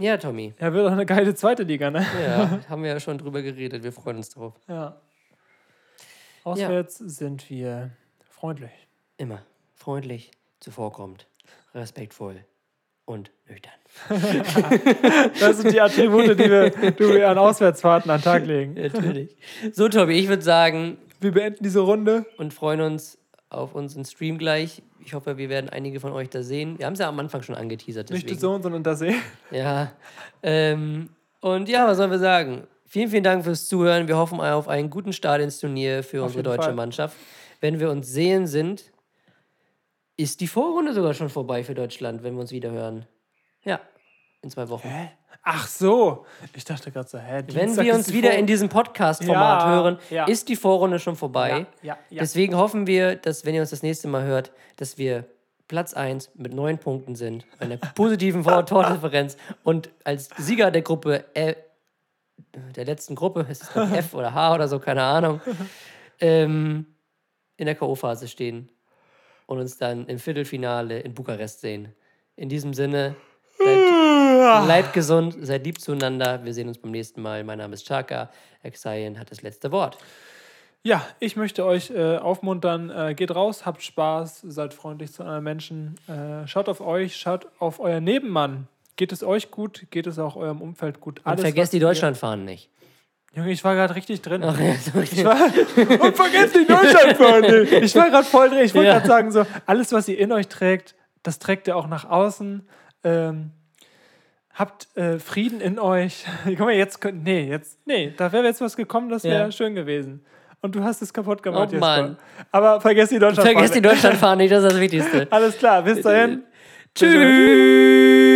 Ja, Tommy. Ja, wird auch eine geile zweite Liga, ne? Ja, <laughs> haben wir ja schon drüber geredet. Wir freuen uns drauf. Ja. Auswärts sind wir freundlich. Immer freundlich, zuvorkommend, respektvoll und nüchtern. <laughs> Das sind die Attribute, die wir, die wir an Auswärtsfahrten an den Tag legen. <laughs> Natürlich. So, Tommy, ich würde sagen, Wir beenden diese Runde. und freuen uns auf unseren Stream gleich. Ich hoffe, wir werden einige von euch da sehen. Wir haben es ja am Anfang schon angeteasert. Nicht Deswegen. Sohn, sondern das See. Ja. Ähm, und ja, was sollen wir sagen? Vielen, vielen Dank fürs Zuhören. Wir hoffen auf einen guten Start ins Turnier für unsere jeden deutsche Fall. Mannschaft. Wenn wir uns sehen sind, ist die Vorrunde sogar schon vorbei für Deutschland, wenn wir uns wieder hören. Ja, in zwei Wochen. Ach so. Ich dachte gerade so, hä? Wenn Dienstag wir ist uns wieder Vor- in diesem Podcast-Format Ja, hören, ja. ist die Vorrunde schon vorbei. Ja. Deswegen hoffen wir, dass, wenn ihr uns das nächste Mal hört, dass wir Platz 1 mit neun Punkten sind, bei einer <laughs> positiven Tordifferenz und als Sieger der Gruppe, äh, der letzten Gruppe, ist es F oder H oder so, keine Ahnung, <laughs> ähm, in der K.O.-Phase stehen und uns dann im Viertelfinale in Bukarest sehen. In diesem Sinne, bleibt, bleibt gesund, seid lieb zueinander. Wir sehen uns beim nächsten Mal. Mein Name ist Chaka. Exayen hat das letzte Wort. Ja, ich möchte euch äh, aufmuntern, äh, geht raus, habt Spaß, seid freundlich zu anderen Menschen, äh, schaut auf euch, schaut auf euer Nebenmann. Geht es euch gut, geht es auch eurem Umfeld gut. Und Alles, was vergesst die Deutschlandfahnen nicht. Junge, ich war gerade richtig drin. Ach, ja, sorry. Ich war, und vergesst die Deutschlandfahne. Ich war gerade voll drin. Ich wollte Ja. gerade sagen, so, alles, was ihr in euch trägt, das trägt ihr auch nach außen. Ähm, habt äh, Frieden in euch. <laughs> Guck mal, jetzt könnt, nee, jetzt, nee, da wäre jetzt was gekommen, das wäre Ja. schön gewesen. Und du hast es kaputt gemacht. Oh. Mann. Aber vergesst die Deutschlandfahne. Vergesst die Deutschlandfahne nicht, das ist das Wichtigste. <laughs> Alles klar, bis dahin. Tschüss.